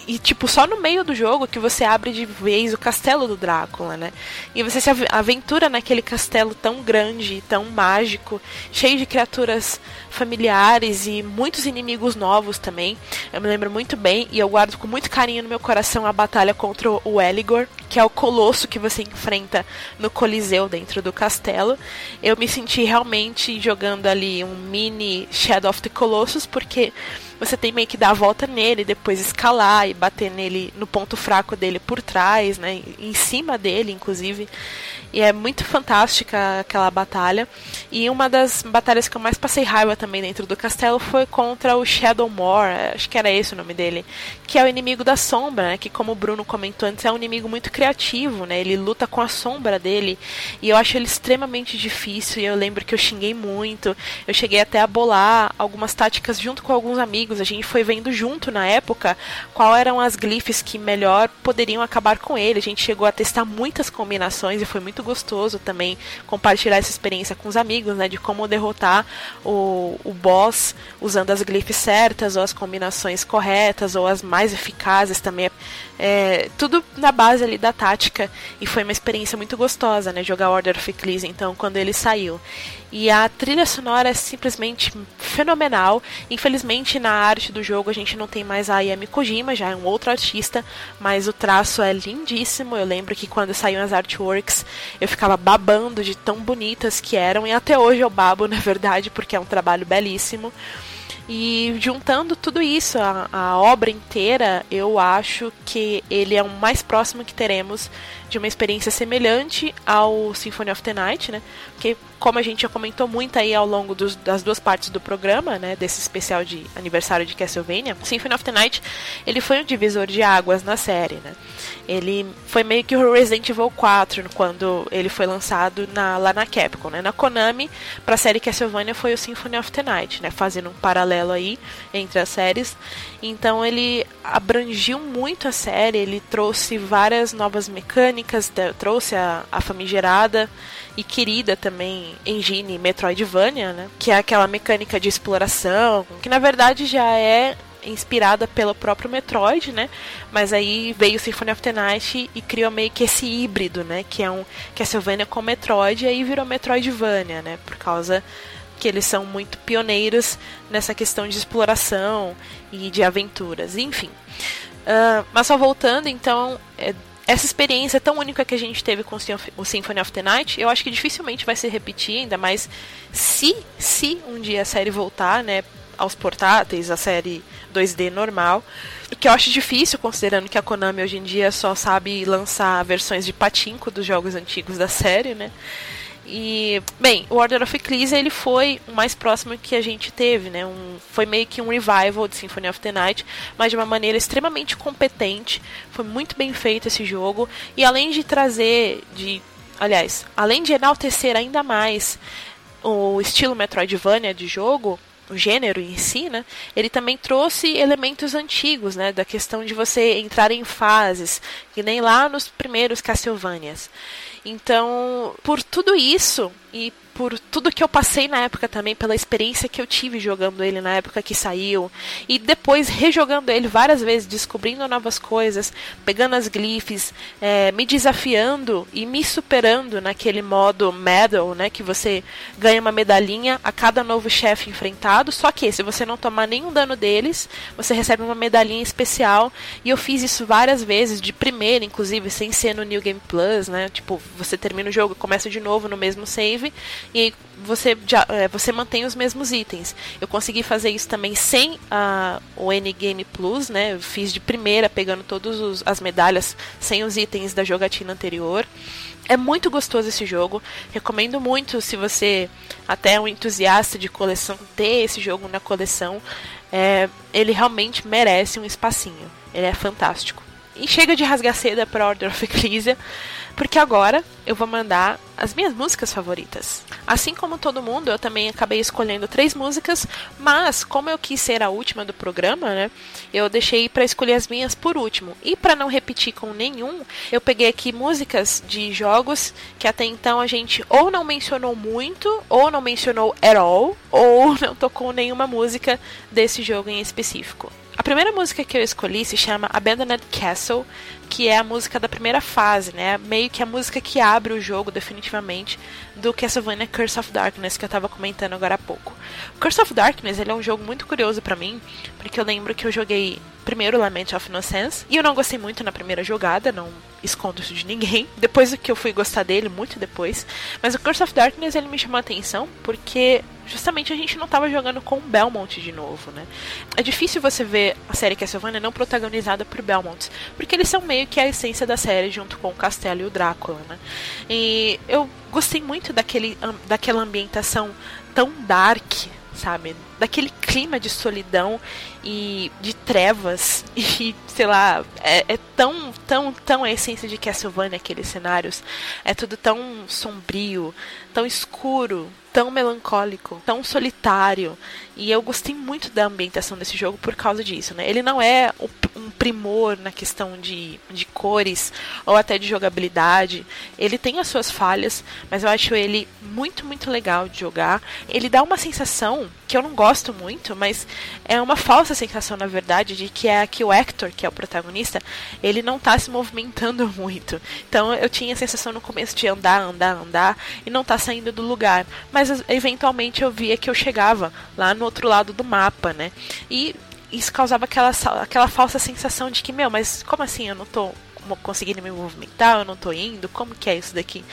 E, tipo, só no meio do jogo que você abre de vez o castelo do Drácula, né? E você se aventura naquele castelo tão grande, tão mágico, cheio de criaturas familiares e muitos inimigos novos também. Eu me lembro muito bem e eu guardo com muito carinho no meu coração a batalha contra o Eligor, que é o colosso que você enfrenta no Coliseu dentro do castelo. Eu me senti realmente jogando ali um mini Shadow of the Colossus, porque você tem meio que dar a volta nele, depois escalar e bater nele no ponto fraco dele por trás, né? Em cima dele, inclusive. E é muito fantástica aquela batalha. E uma das batalhas que eu mais passei raiva também dentro do castelo foi contra o Shadowmore, acho que era esse o nome dele, que é o inimigo da sombra, né? Que como o Bruno comentou antes, é um inimigo muito criativo, né? Ele luta com a sombra dele. E eu acho ele extremamente difícil. E eu lembro que eu xinguei muito. Eu cheguei até a bolar algumas táticas junto com alguns amigos. A gente foi vendo junto na época qual eram as glifes que melhor poderiam acabar com ele. A gente chegou a testar muitas combinações e foi muito gostoso também compartilhar essa experiência com os amigos, né? De como derrotar o, o boss usando as glifes certas, ou as combinações corretas, ou as mais eficazes também. É, tudo na base ali da tática. E foi uma experiência muito gostosa, né? Jogar Order of Ecclesia, então, quando ele saiu. E a trilha sonora é simplesmente fenomenal. Infelizmente, na arte do jogo a gente não tem mais a Ayami Kojima, já é um outro artista, mas o traço é lindíssimo. Eu lembro que quando saíram as artworks, eu ficava babando de tão bonitas que eram, e até hoje eu babo, na verdade, porque é um trabalho belíssimo. E juntando tudo isso, a, a, obra inteira, eu acho que ele é o mais próximo que teremos de uma experiência semelhante ao Symphony of the Night, né? Porque como a gente já comentou muito aí ao longo dos, das duas partes do programa, né, desse especial de aniversário de Castlevania, Symphony of the Night, ele foi um divisor de águas na série, né? Ele foi meio que o Resident Evil 4 quando ele foi lançado na, lá na Capcom, né? Na Konami, para a série Castlevania foi o Symphony of the Night, né? Fazendo um paralelo aí entre as séries. Então ele abrangiu muito a série, ele trouxe várias novas mecânicas, trouxe a, a famigerada e querida também engine Metroidvania, né? Que é aquela mecânica de exploração, que na verdade já é inspirada pelo próprio Metroid, né? Mas aí veio Symphony of the Night e criou meio que esse híbrido, né? Que é um Castlevania com Metroid e aí virou Metroidvania, né? Por causa que eles são muito pioneiros nessa questão de exploração e de aventuras, enfim. Uh, mas só voltando, então, é, essa experiência tão única que a gente teve com o Symphony of the Night, eu acho que dificilmente vai se repetir, ainda mais se, se um dia a série voltar, né, aos portáteis, a série 2D normal. Que eu acho difícil, considerando que a Konami hoje em dia só sabe lançar versões de patinco dos jogos antigos da série, né? E, bem, o Order of Ecclesia ele foi o mais próximo que a gente teve, né? Um, foi meio que um revival de Symphony of the Night, mas de uma maneira extremamente competente. Foi muito bem feito esse jogo. E além de trazer, de, aliás, além de enaltecer ainda mais o estilo Metroidvania de jogo, o gênero em si, né, ele também trouxe elementos antigos, né, da questão de você entrar em fases, que nem lá nos primeiros Castlevanias. Então, por tudo isso e por tudo que eu passei na época também, pela experiência que eu tive jogando ele na época que saiu, e depois rejogando ele várias vezes, descobrindo novas coisas, pegando as glifes, é, me desafiando e me superando naquele modo medal, né, que você ganha uma medalhinha a cada novo chefe enfrentado, só que se você não tomar nenhum dano deles, você recebe uma medalhinha especial, e eu fiz isso várias vezes, de primeira, inclusive, sem ser no New Game Plus, né, tipo, você termina o jogo, começa de novo no mesmo save, e você, já, é, você mantém os mesmos itens. Eu consegui fazer isso também sem a, o N-Game Plus, né? Eu fiz de primeira, pegando todas as medalhas sem os itens da jogatina anterior. É muito gostoso esse jogo. Recomendo muito se você até é um entusiasta de coleção ter esse jogo na coleção. É, ele realmente merece um espacinho. Ele é fantástico. E chega de rasgar seda para Order of Ecclesia porque agora eu vou mandar as minhas músicas favoritas. Assim como todo mundo, eu também acabei escolhendo três músicas, mas como eu quis ser a última do programa, né, eu deixei para escolher as minhas por último. E para não repetir com nenhum, eu peguei aqui músicas de jogos que até então a gente ou não mencionou muito, ou não mencionou at all, ou não tocou nenhuma música desse jogo em específico. A primeira música que eu escolhi se chama Abandoned Castle, que é a música da primeira fase, né? Meio que a música que abre o jogo definitivamente do Castlevania Curse of Darkness que eu tava comentando agora há pouco. Curse of Darkness, ele é um jogo muito curioso para mim, porque eu lembro que eu joguei primeiro Lament of Innocence e eu não gostei muito na primeira jogada, não escondo isso de ninguém. Depois que eu fui gostar dele, muito depois. Mas o Curse of Darkness ele me chamou a atenção porque justamente a gente não estava jogando com o Belmont de novo, né? É difícil você ver a série Castlevania não protagonizada por Belmont, porque eles são meio que a essência da série junto com o Castelo e o Drácula, né? E eu gostei muito daquele, daquela ambientação tão dark, sabe? Daquele clima de solidão e de trevas e sei lá, é, é, tão, tão, tão a essência de Castlevania aqueles cenários. É tudo tão sombrio, tão escuro, tão melancólico, tão solitário. E eu gostei muito da ambientação desse jogo por causa disso, né? Ele não é um primor na questão de, de cores ou até de jogabilidade. Ele tem as suas falhas, mas eu acho ele muito, muito legal de jogar. Ele dá uma sensação que eu não gosto gosto muito, mas é uma falsa sensação, na verdade, de que é que o Hector, que é o protagonista, ele não tá se movimentando muito. Então eu tinha a sensação no começo de andar, andar, andar e não tá saindo do lugar. Mas eventualmente eu via que eu chegava lá no outro lado do mapa, né? E isso causava aquela, aquela falsa sensação de que, meu, mas como assim eu não tô conseguindo me movimentar, eu não tô indo, como que é isso daqui?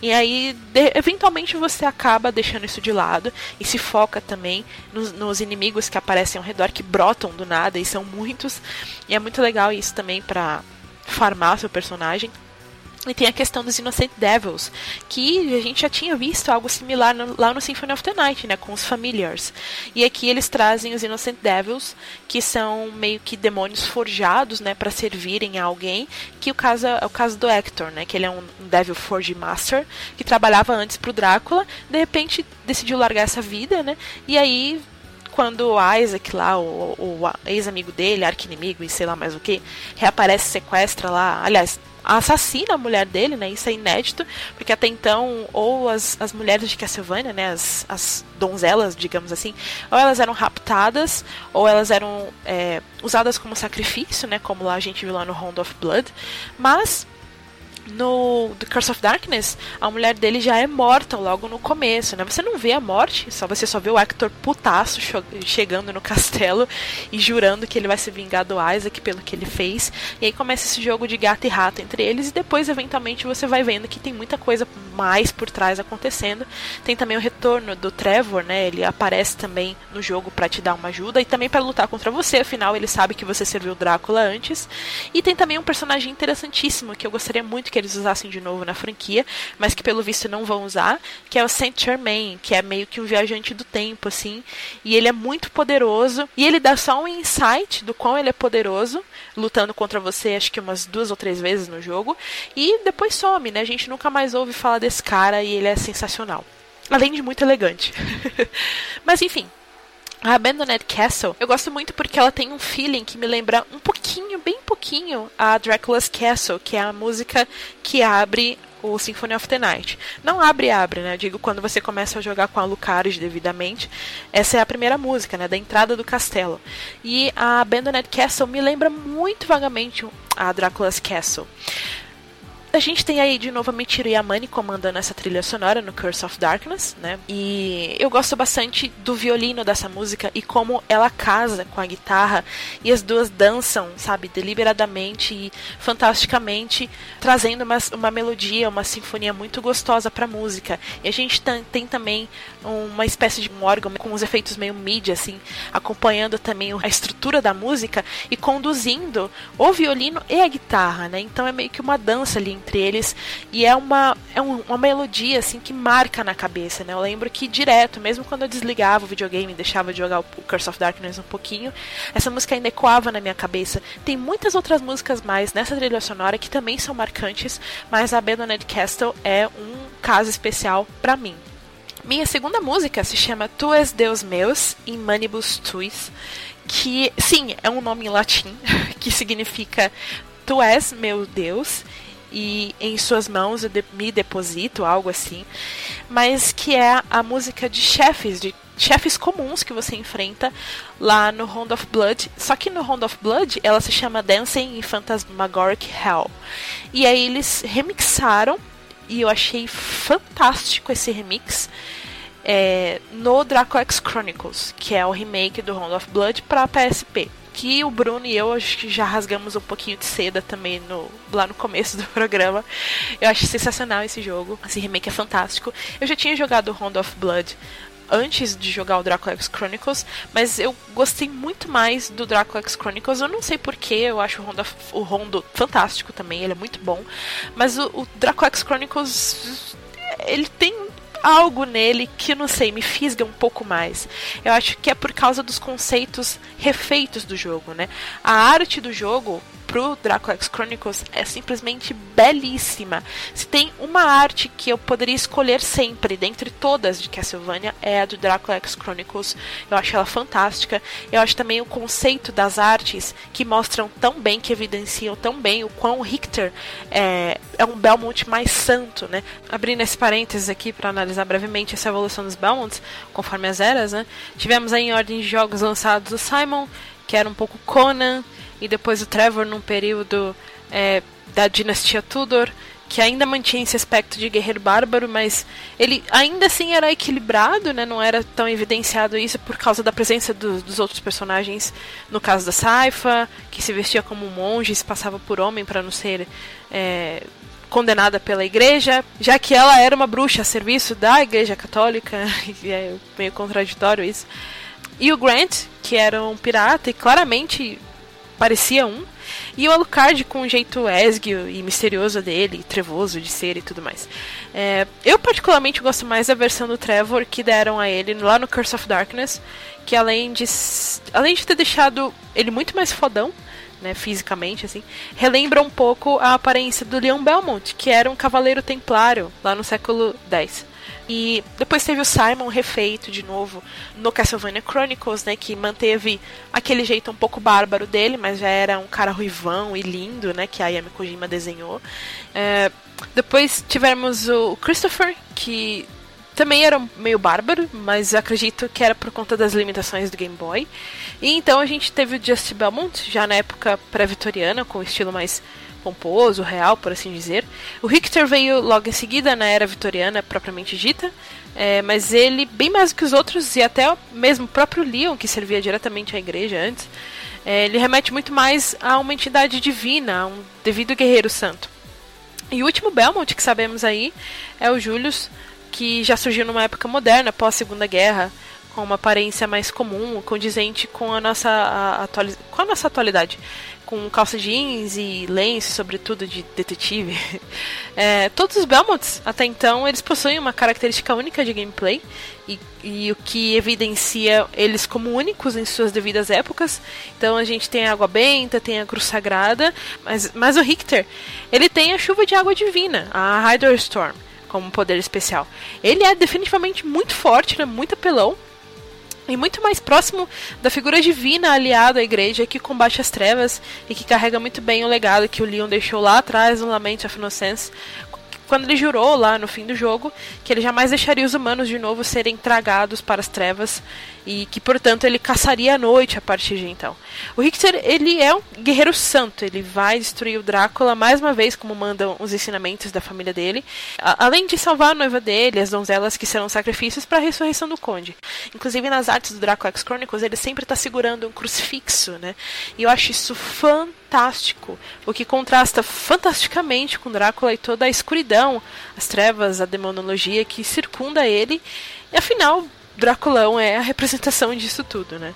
E aí, de, eventualmente você acaba deixando isso de lado e se foca também nos, nos, inimigos que aparecem ao redor, que brotam do nada, e são muitos, e é muito legal isso também para farmar seu personagem. E tem a questão dos Innocent Devils, que a gente já tinha visto algo similar no, lá no Symphony of the Night, né, com os Familiars. E aqui eles trazem os Innocent Devils, que são meio que demônios forjados, né, para servirem a alguém, que o caso é o caso do Hector, né, que ele é um Devil Forge Master, que trabalhava antes pro Drácula, de repente decidiu largar essa vida, né, e aí quando o Isaac lá, o, o ex-amigo dele, arqui-inimigo e sei lá mais o que, reaparece, sequestra lá, aliás, assassina a mulher dele, né? Isso é inédito, porque até então, ou as, as mulheres de Castlevania, né? As, as donzelas, digamos assim, ou elas eram raptadas, ou elas eram é, usadas como sacrifício, né? Como lá a gente viu lá no Round of Blood. Mas no The Curse of Darkness, a mulher dele já é morta logo no começo, né? Você não vê a morte, só você só vê o Hector putaço chegando no castelo e jurando que ele vai se vingar do Isaac pelo que ele fez. E aí começa esse jogo de gato e rato entre eles e depois eventualmente você vai vendo que tem muita coisa mais por trás acontecendo. Tem também o retorno do Trevor, né? Ele aparece também no jogo para te dar uma ajuda e também para lutar contra você, afinal ele sabe que você serviu Drácula antes. E tem também um personagem interessantíssimo que eu gostaria muito que eles usassem de novo na franquia, mas que pelo visto não vão usar, que é o Saint Germain, que é meio que um viajante do tempo, assim. E ele é muito poderoso. E ele dá só um insight do quão ele é poderoso, lutando contra você, acho que umas duas ou três vezes no jogo. E depois some, né? A gente nunca mais ouve falar desse cara e ele é sensacional. Além de muito elegante. mas enfim, a Abandoned Castle, eu gosto muito porque ela tem um feeling que me lembra um pouquinho, bem pouquinho, a Dracula's Castle, que é a música que abre o Symphony of the Night. Não abre abre, né? Eu digo quando você começa a jogar com a Lucaris devidamente. Essa é a primeira música, né? Da entrada do castelo. E a Abandoned Castle me lembra muito vagamente a Dracula's Castle. A gente tem aí de novo a Michiru Yamane comandando essa trilha sonora no Curse of Darkness, né? E eu gosto bastante do violino dessa música e como ela casa com a guitarra e as duas dançam, sabe, deliberadamente e fantasticamente, trazendo uma, uma melodia, uma sinfonia muito gostosa pra música. E a gente tem também uma espécie de um órgão com os efeitos meio mídia, assim, acompanhando também a estrutura da música e conduzindo o violino e a guitarra, né? Então é meio que uma dança ali entre eles e é uma, é um, uma melodia assim que marca na cabeça, né? Eu lembro que direto, mesmo quando eu desligava o videogame e deixava de jogar o Curse of Darkness um pouquinho, essa música ainda ecoava na minha cabeça. Tem muitas outras músicas mais nessa trilha sonora que também são marcantes, mas a Abandoned Castle é um caso especial para mim. Minha segunda música se chama Tu és Deus Meus, in Manibus Tuis, que, sim, é um nome em latim, que significa Tu és meu Deus, e em suas mãos eu de me deposito, algo assim, mas que é a música de chefes, de chefes comuns que você enfrenta lá no Round of Blood. Só que no Round of Blood ela se chama Dancing in Phantasmagoric Hell. E aí eles remixaram e eu achei fantástico esse remix. É, no Draco X Chronicles, que é o remake do Round of Blood para PSP que o Bruno e eu acho que já rasgamos um pouquinho de seda também no, lá no começo do programa. Eu acho sensacional esse jogo. Esse remake é fantástico. Eu já tinha jogado Round of Blood antes de jogar o Draco X Chronicles, mas eu gostei muito mais do Draco X Chronicles. Eu não sei porquê, eu acho o Rondo, o Rondo fantástico também, ele é muito bom. Mas o, o X Chronicles ele tem algo nele que, não sei, me fisga um pouco mais. Eu acho que é por causa dos conceitos refeitos do jogo, né? A arte do jogo pro Draco X Chronicles é simplesmente belíssima. Se tem uma arte que eu poderia escolher sempre, dentre todas de Castlevania, é a do Draco X Chronicles. Eu acho ela fantástica. Eu acho também o conceito das artes que mostram tão bem, que evidenciam tão bem o quão Richter é, é um Belmont mais santo, né? Abrindo esse parênteses aqui para analisar brevemente essa evolução dos Belmonts, conforme as eras, né? Tivemos aí em ordem de jogos lançados o Simon, que era um pouco Conan, e depois o Trevor num período é, da dinastia Tudor, que ainda mantinha esse aspecto de guerreiro bárbaro, mas ele ainda assim era equilibrado, né? Não era tão evidenciado isso por causa da presença do, dos outros personagens. No caso da Saifa, que se vestia como um monge, se passava por homem para não ser é, condenada pela igreja, já que ela era uma bruxa a serviço da igreja católica, e é meio contraditório isso. E o Grant, que era um pirata e claramente parecia um. E o Alucard com um jeito esguio e misterioso dele, trevoso de ser e tudo mais. É, eu particularmente gosto mais da versão do Trevor que deram a ele lá no Curse of Darkness, que além de, além de ter deixado ele muito mais fodão, né, fisicamente, assim, relembra um pouco a aparência do Leon Belmont, que era um cavaleiro templário lá no século X. E depois teve o Simon refeito de novo no Castlevania Chronicles, né? Que manteve aquele jeito um pouco bárbaro dele, mas já era um cara ruivão e lindo, né? Que a Yami Kojima desenhou. É, depois tivemos o Christopher, que também era meio bárbaro, mas acredito que era por conta das limitações do Game Boy. E então a gente teve o Just Belmont, já na época pré-vitoriana, com o estilo mais pomposo, real, por assim dizer. O Richter veio logo em seguida, na era vitoriana propriamente dita, é, mas ele, bem mais que os outros, e até mesmo o próprio Leon, que servia diretamente à igreja antes, é, ele remete muito mais a uma entidade divina, a um devido guerreiro santo. E o último Belmont que sabemos aí é o Julius, que já surgiu numa época moderna, pós Segunda Guerra, com uma aparência mais comum, condizente com a nossa, a, com a nossa atualidade com calça jeans e lenço, sobretudo de detetive. É, todos os Belmonts, até então, eles possuem uma característica única de gameplay e, e, o que evidencia eles como únicos em suas devidas épocas. Então a gente tem a água benta, tem a cruz sagrada, mas, mas o Richter, ele tem a chuva de água divina, a Hydro Storm, como poder especial. Ele é definitivamente muito forte, né, muito apelão, e muito mais próximo da figura divina aliada à igreja que combate as trevas e que carrega muito bem o legado que o Leon deixou lá atrás no Lament of Innocence, quando ele jurou lá no fim do jogo que ele jamais deixaria os humanos de novo serem tragados para as trevas e que, portanto, ele caçaria a noite a partir de então. O Richter, ele é um guerreiro santo, ele vai destruir o Drácula mais uma vez, como mandam os ensinamentos da família dele, além de salvar a noiva dele, as donzelas que serão sacrifícios para a ressurreição do conde. Inclusive, nas artes do Drácula X Chronicles, ele sempre está segurando um crucifixo, né? E eu acho isso fantástico, o que contrasta fantasticamente com Drácula e toda a escuridão, as trevas, a demonologia que circunda ele. E afinal, Draculão é a representação disso tudo, né?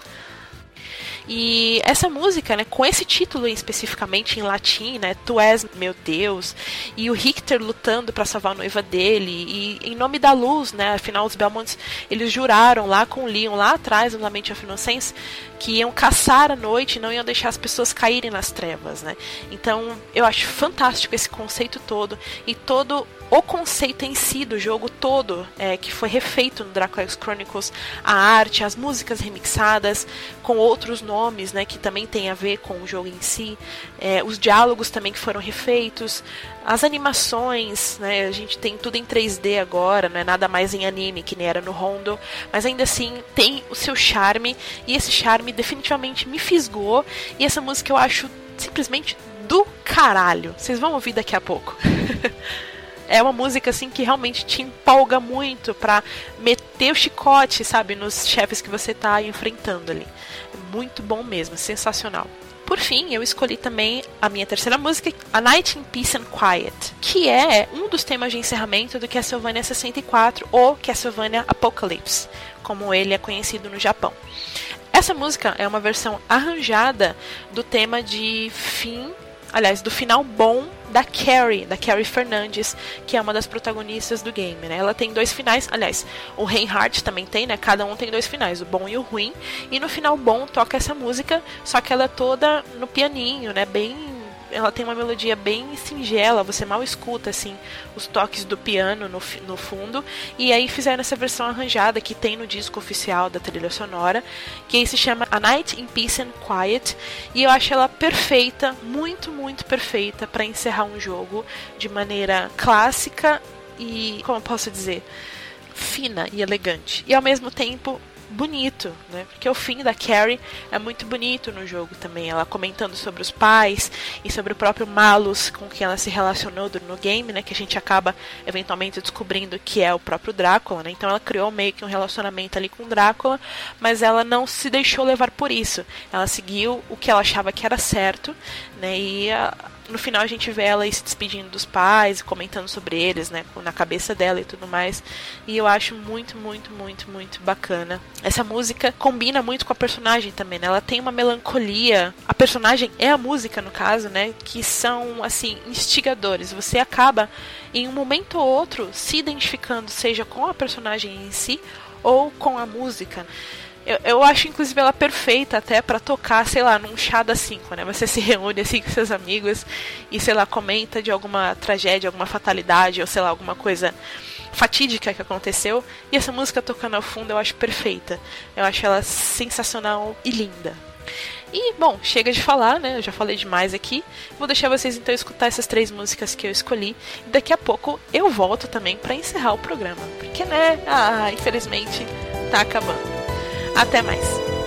E essa música, né, com esse título especificamente em latim, né, Tu és meu Deus, e o Richter lutando para salvar a noiva dele, e em nome da luz, né, afinal os Belmonts, eles juraram lá com o Leon, lá atrás no Lament of Innocence, que iam caçar a noite e não iam deixar as pessoas caírem nas trevas, né. Então, eu acho fantástico esse conceito todo, e todo o conceito em si do jogo todo, é, que foi refeito no Dracula X Chronicles, a arte, as músicas remixadas, com outros nomes, né, que também tem a ver com o jogo em si, é, os diálogos também que foram refeitos, as animações, né, a gente tem tudo em 3D agora, não é nada mais em anime que nem era no Rondo, mas ainda assim tem o seu charme, e esse charme definitivamente me fisgou, e essa música eu acho simplesmente do caralho. Vocês vão ouvir daqui a pouco. é uma música assim que realmente te empolga muito para meter o chicote, sabe, nos chefes que você tá enfrentando ali. É muito bom mesmo, sensacional. Por fim, eu escolhi também a minha terceira música, A Night in Peace and Quiet, que é um dos temas de encerramento do Castlevania 64 ou Castlevania Apocalypse, como ele é conhecido no Japão. Essa música é uma versão arranjada do tema de fim, aliás, do final bom da Carrie, da Carrie Fernandes, que é uma das protagonistas do game, né? Ela tem dois finais, aliás, o Reinhardt também tem, né? Cada um tem dois finais, o bom e o ruim. E no final bom toca essa música, só que ela é toda no pianinho, né? Bem ela tem uma melodia bem singela, você mal escuta assim os toques do piano no, no fundo. E aí fizeram essa versão arranjada que tem no disco oficial da trilha sonora, que aí se chama A Night in Peace and Quiet, e eu acho ela perfeita, muito, muito perfeita para encerrar um jogo de maneira clássica e, como eu posso dizer, fina e elegante. E ao mesmo tempo bonito, né? Porque o fim da Carrie é muito bonito no jogo também. Ela comentando sobre os pais e sobre o próprio Malus com quem ela se relacionou no game, né? Que a gente acaba eventualmente descobrindo que é o próprio Drácula, né? Então ela criou meio que um relacionamento ali com Drácula, mas ela não se deixou levar por isso. Ela seguiu o que ela achava que era certo, né? E a, no final a gente vê ela se despedindo dos pais, comentando sobre eles, né, na cabeça dela e tudo mais. E eu acho muito, muito, muito, muito bacana. Essa música combina muito com a personagem também, né? Ela tem uma melancolia. A personagem é a música, no caso, né, que são assim instigadores. Você acaba em um momento ou outro se identificando, seja com a personagem em si ou com a música. Eu, eu acho, inclusive, ela perfeita até para tocar, sei lá, num chá das 5, né? Você se reúne assim com seus amigos e, sei lá, comenta de alguma tragédia, alguma fatalidade, ou sei lá, alguma coisa fatídica que aconteceu. E essa música tocando ao fundo eu acho perfeita. Eu acho ela sensacional e linda. E, bom, chega de falar, né? Eu já falei demais aqui. Vou deixar vocês então escutar essas três músicas que eu escolhi. E daqui a pouco eu volto também para encerrar o programa. Porque, né? Ah, infelizmente, tá acabando. Até mais!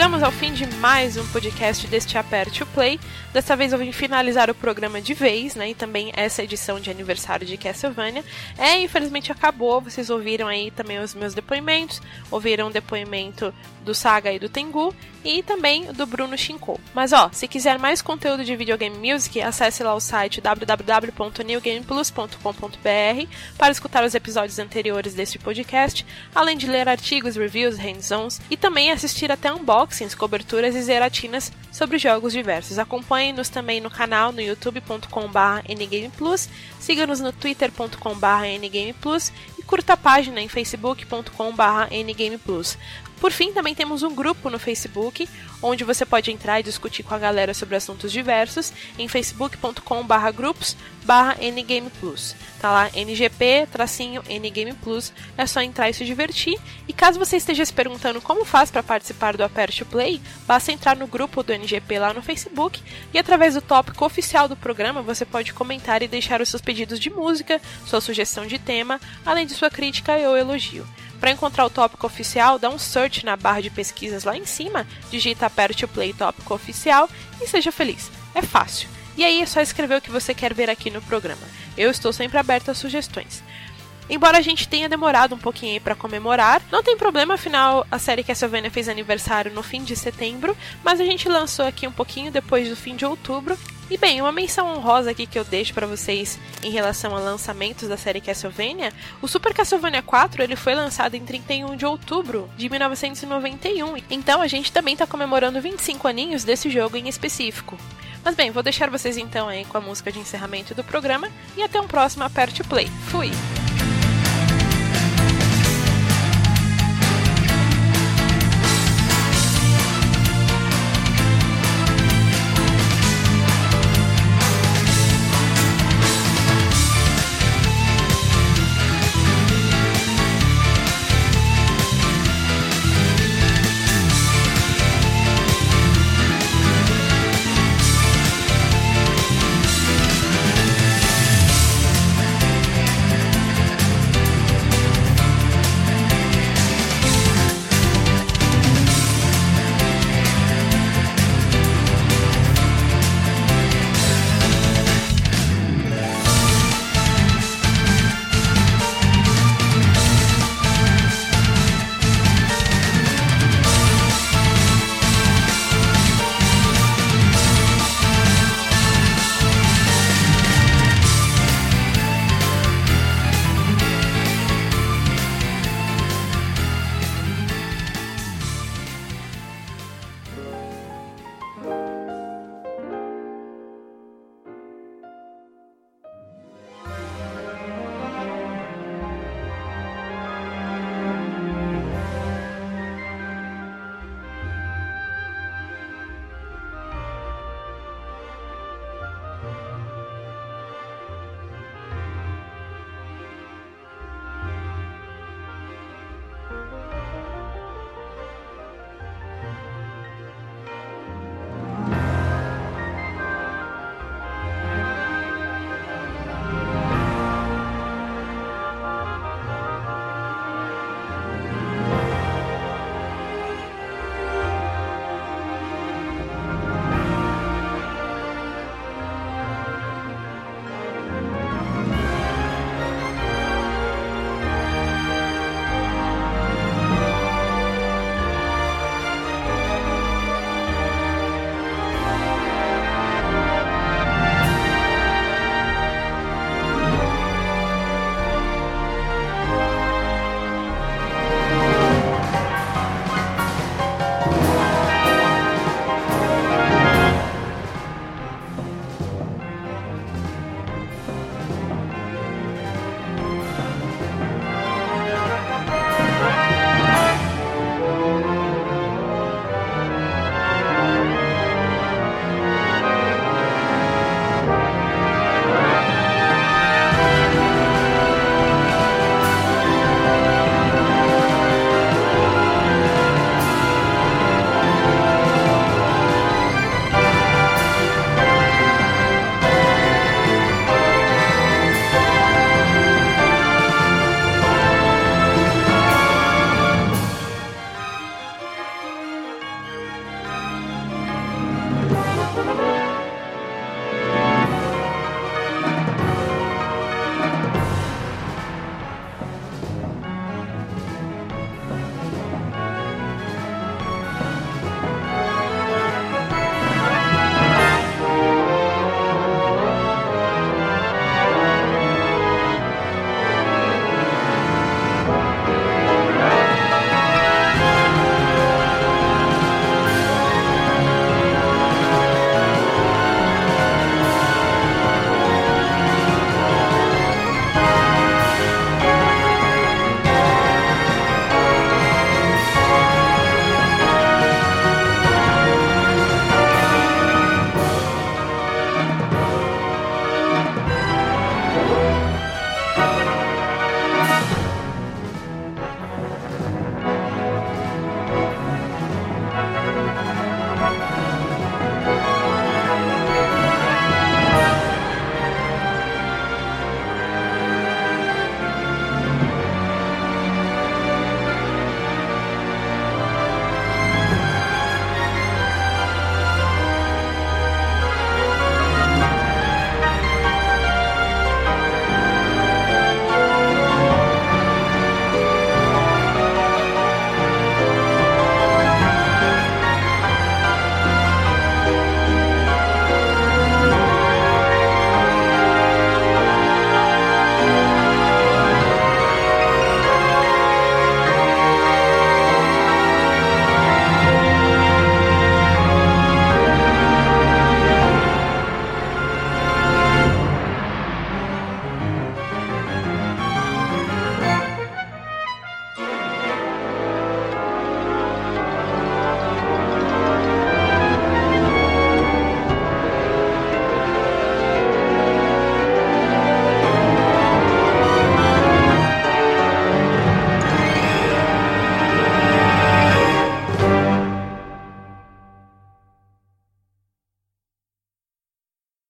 Chegamos ao fim de mais um podcast deste Aperte o Play. Dessa vez eu vim finalizar o programa de vez, né? E também essa edição de aniversário de Castlevania. É, infelizmente acabou. Vocês ouviram aí também os meus depoimentos. Ouviram o depoimento do Saga e do Tengu e também do Bruno Shinko. Mas ó, se quiser mais conteúdo de videogame music, acesse lá o site www.newgameplus.com.br para escutar os episódios anteriores deste podcast, além de ler artigos, reviews, hands-ons e também assistir até unboxings, coberturas e zeratinas sobre jogos diversos. Acompanhe-nos também no canal no youtube.com.br ngameplus, siga-nos no twitter.com.br ngameplus e curta a página em facebook.com.br ngameplus. Por fim, também temos um grupo no Facebook, onde você pode entrar e discutir com a galera sobre assuntos diversos, em facebook.com.br grupos ngameplus. Tá lá, ngp, tracinho, ngameplus, é só entrar e se divertir. E caso você esteja se perguntando como faz para participar do Aperte Play, basta entrar no grupo do NGP lá no Facebook e através do tópico oficial do programa você pode comentar e deixar os seus pedidos de música, sua sugestão de tema, além de sua crítica ou elogio. Para encontrar o tópico oficial, dá um search na barra de pesquisas lá em cima, digita aperte o play tópico oficial e seja feliz. É fácil. E aí é só escrever o que você quer ver aqui no programa. Eu estou sempre aberto a sugestões. Embora a gente tenha demorado um pouquinho para comemorar, não tem problema, afinal a série Castlevania fez aniversário no fim de setembro, mas a gente lançou aqui um pouquinho depois do fim de outubro. E bem, uma menção honrosa aqui que eu deixo para vocês em relação a lançamentos da série Castlevania, o Super Castlevania 4 ele foi lançado em 31 de outubro de 1991. Então a gente também está comemorando 25 aninhos desse jogo em específico. Mas bem, vou deixar vocês então aí com a música de encerramento do programa e até um próximo Aperte Play. Fui!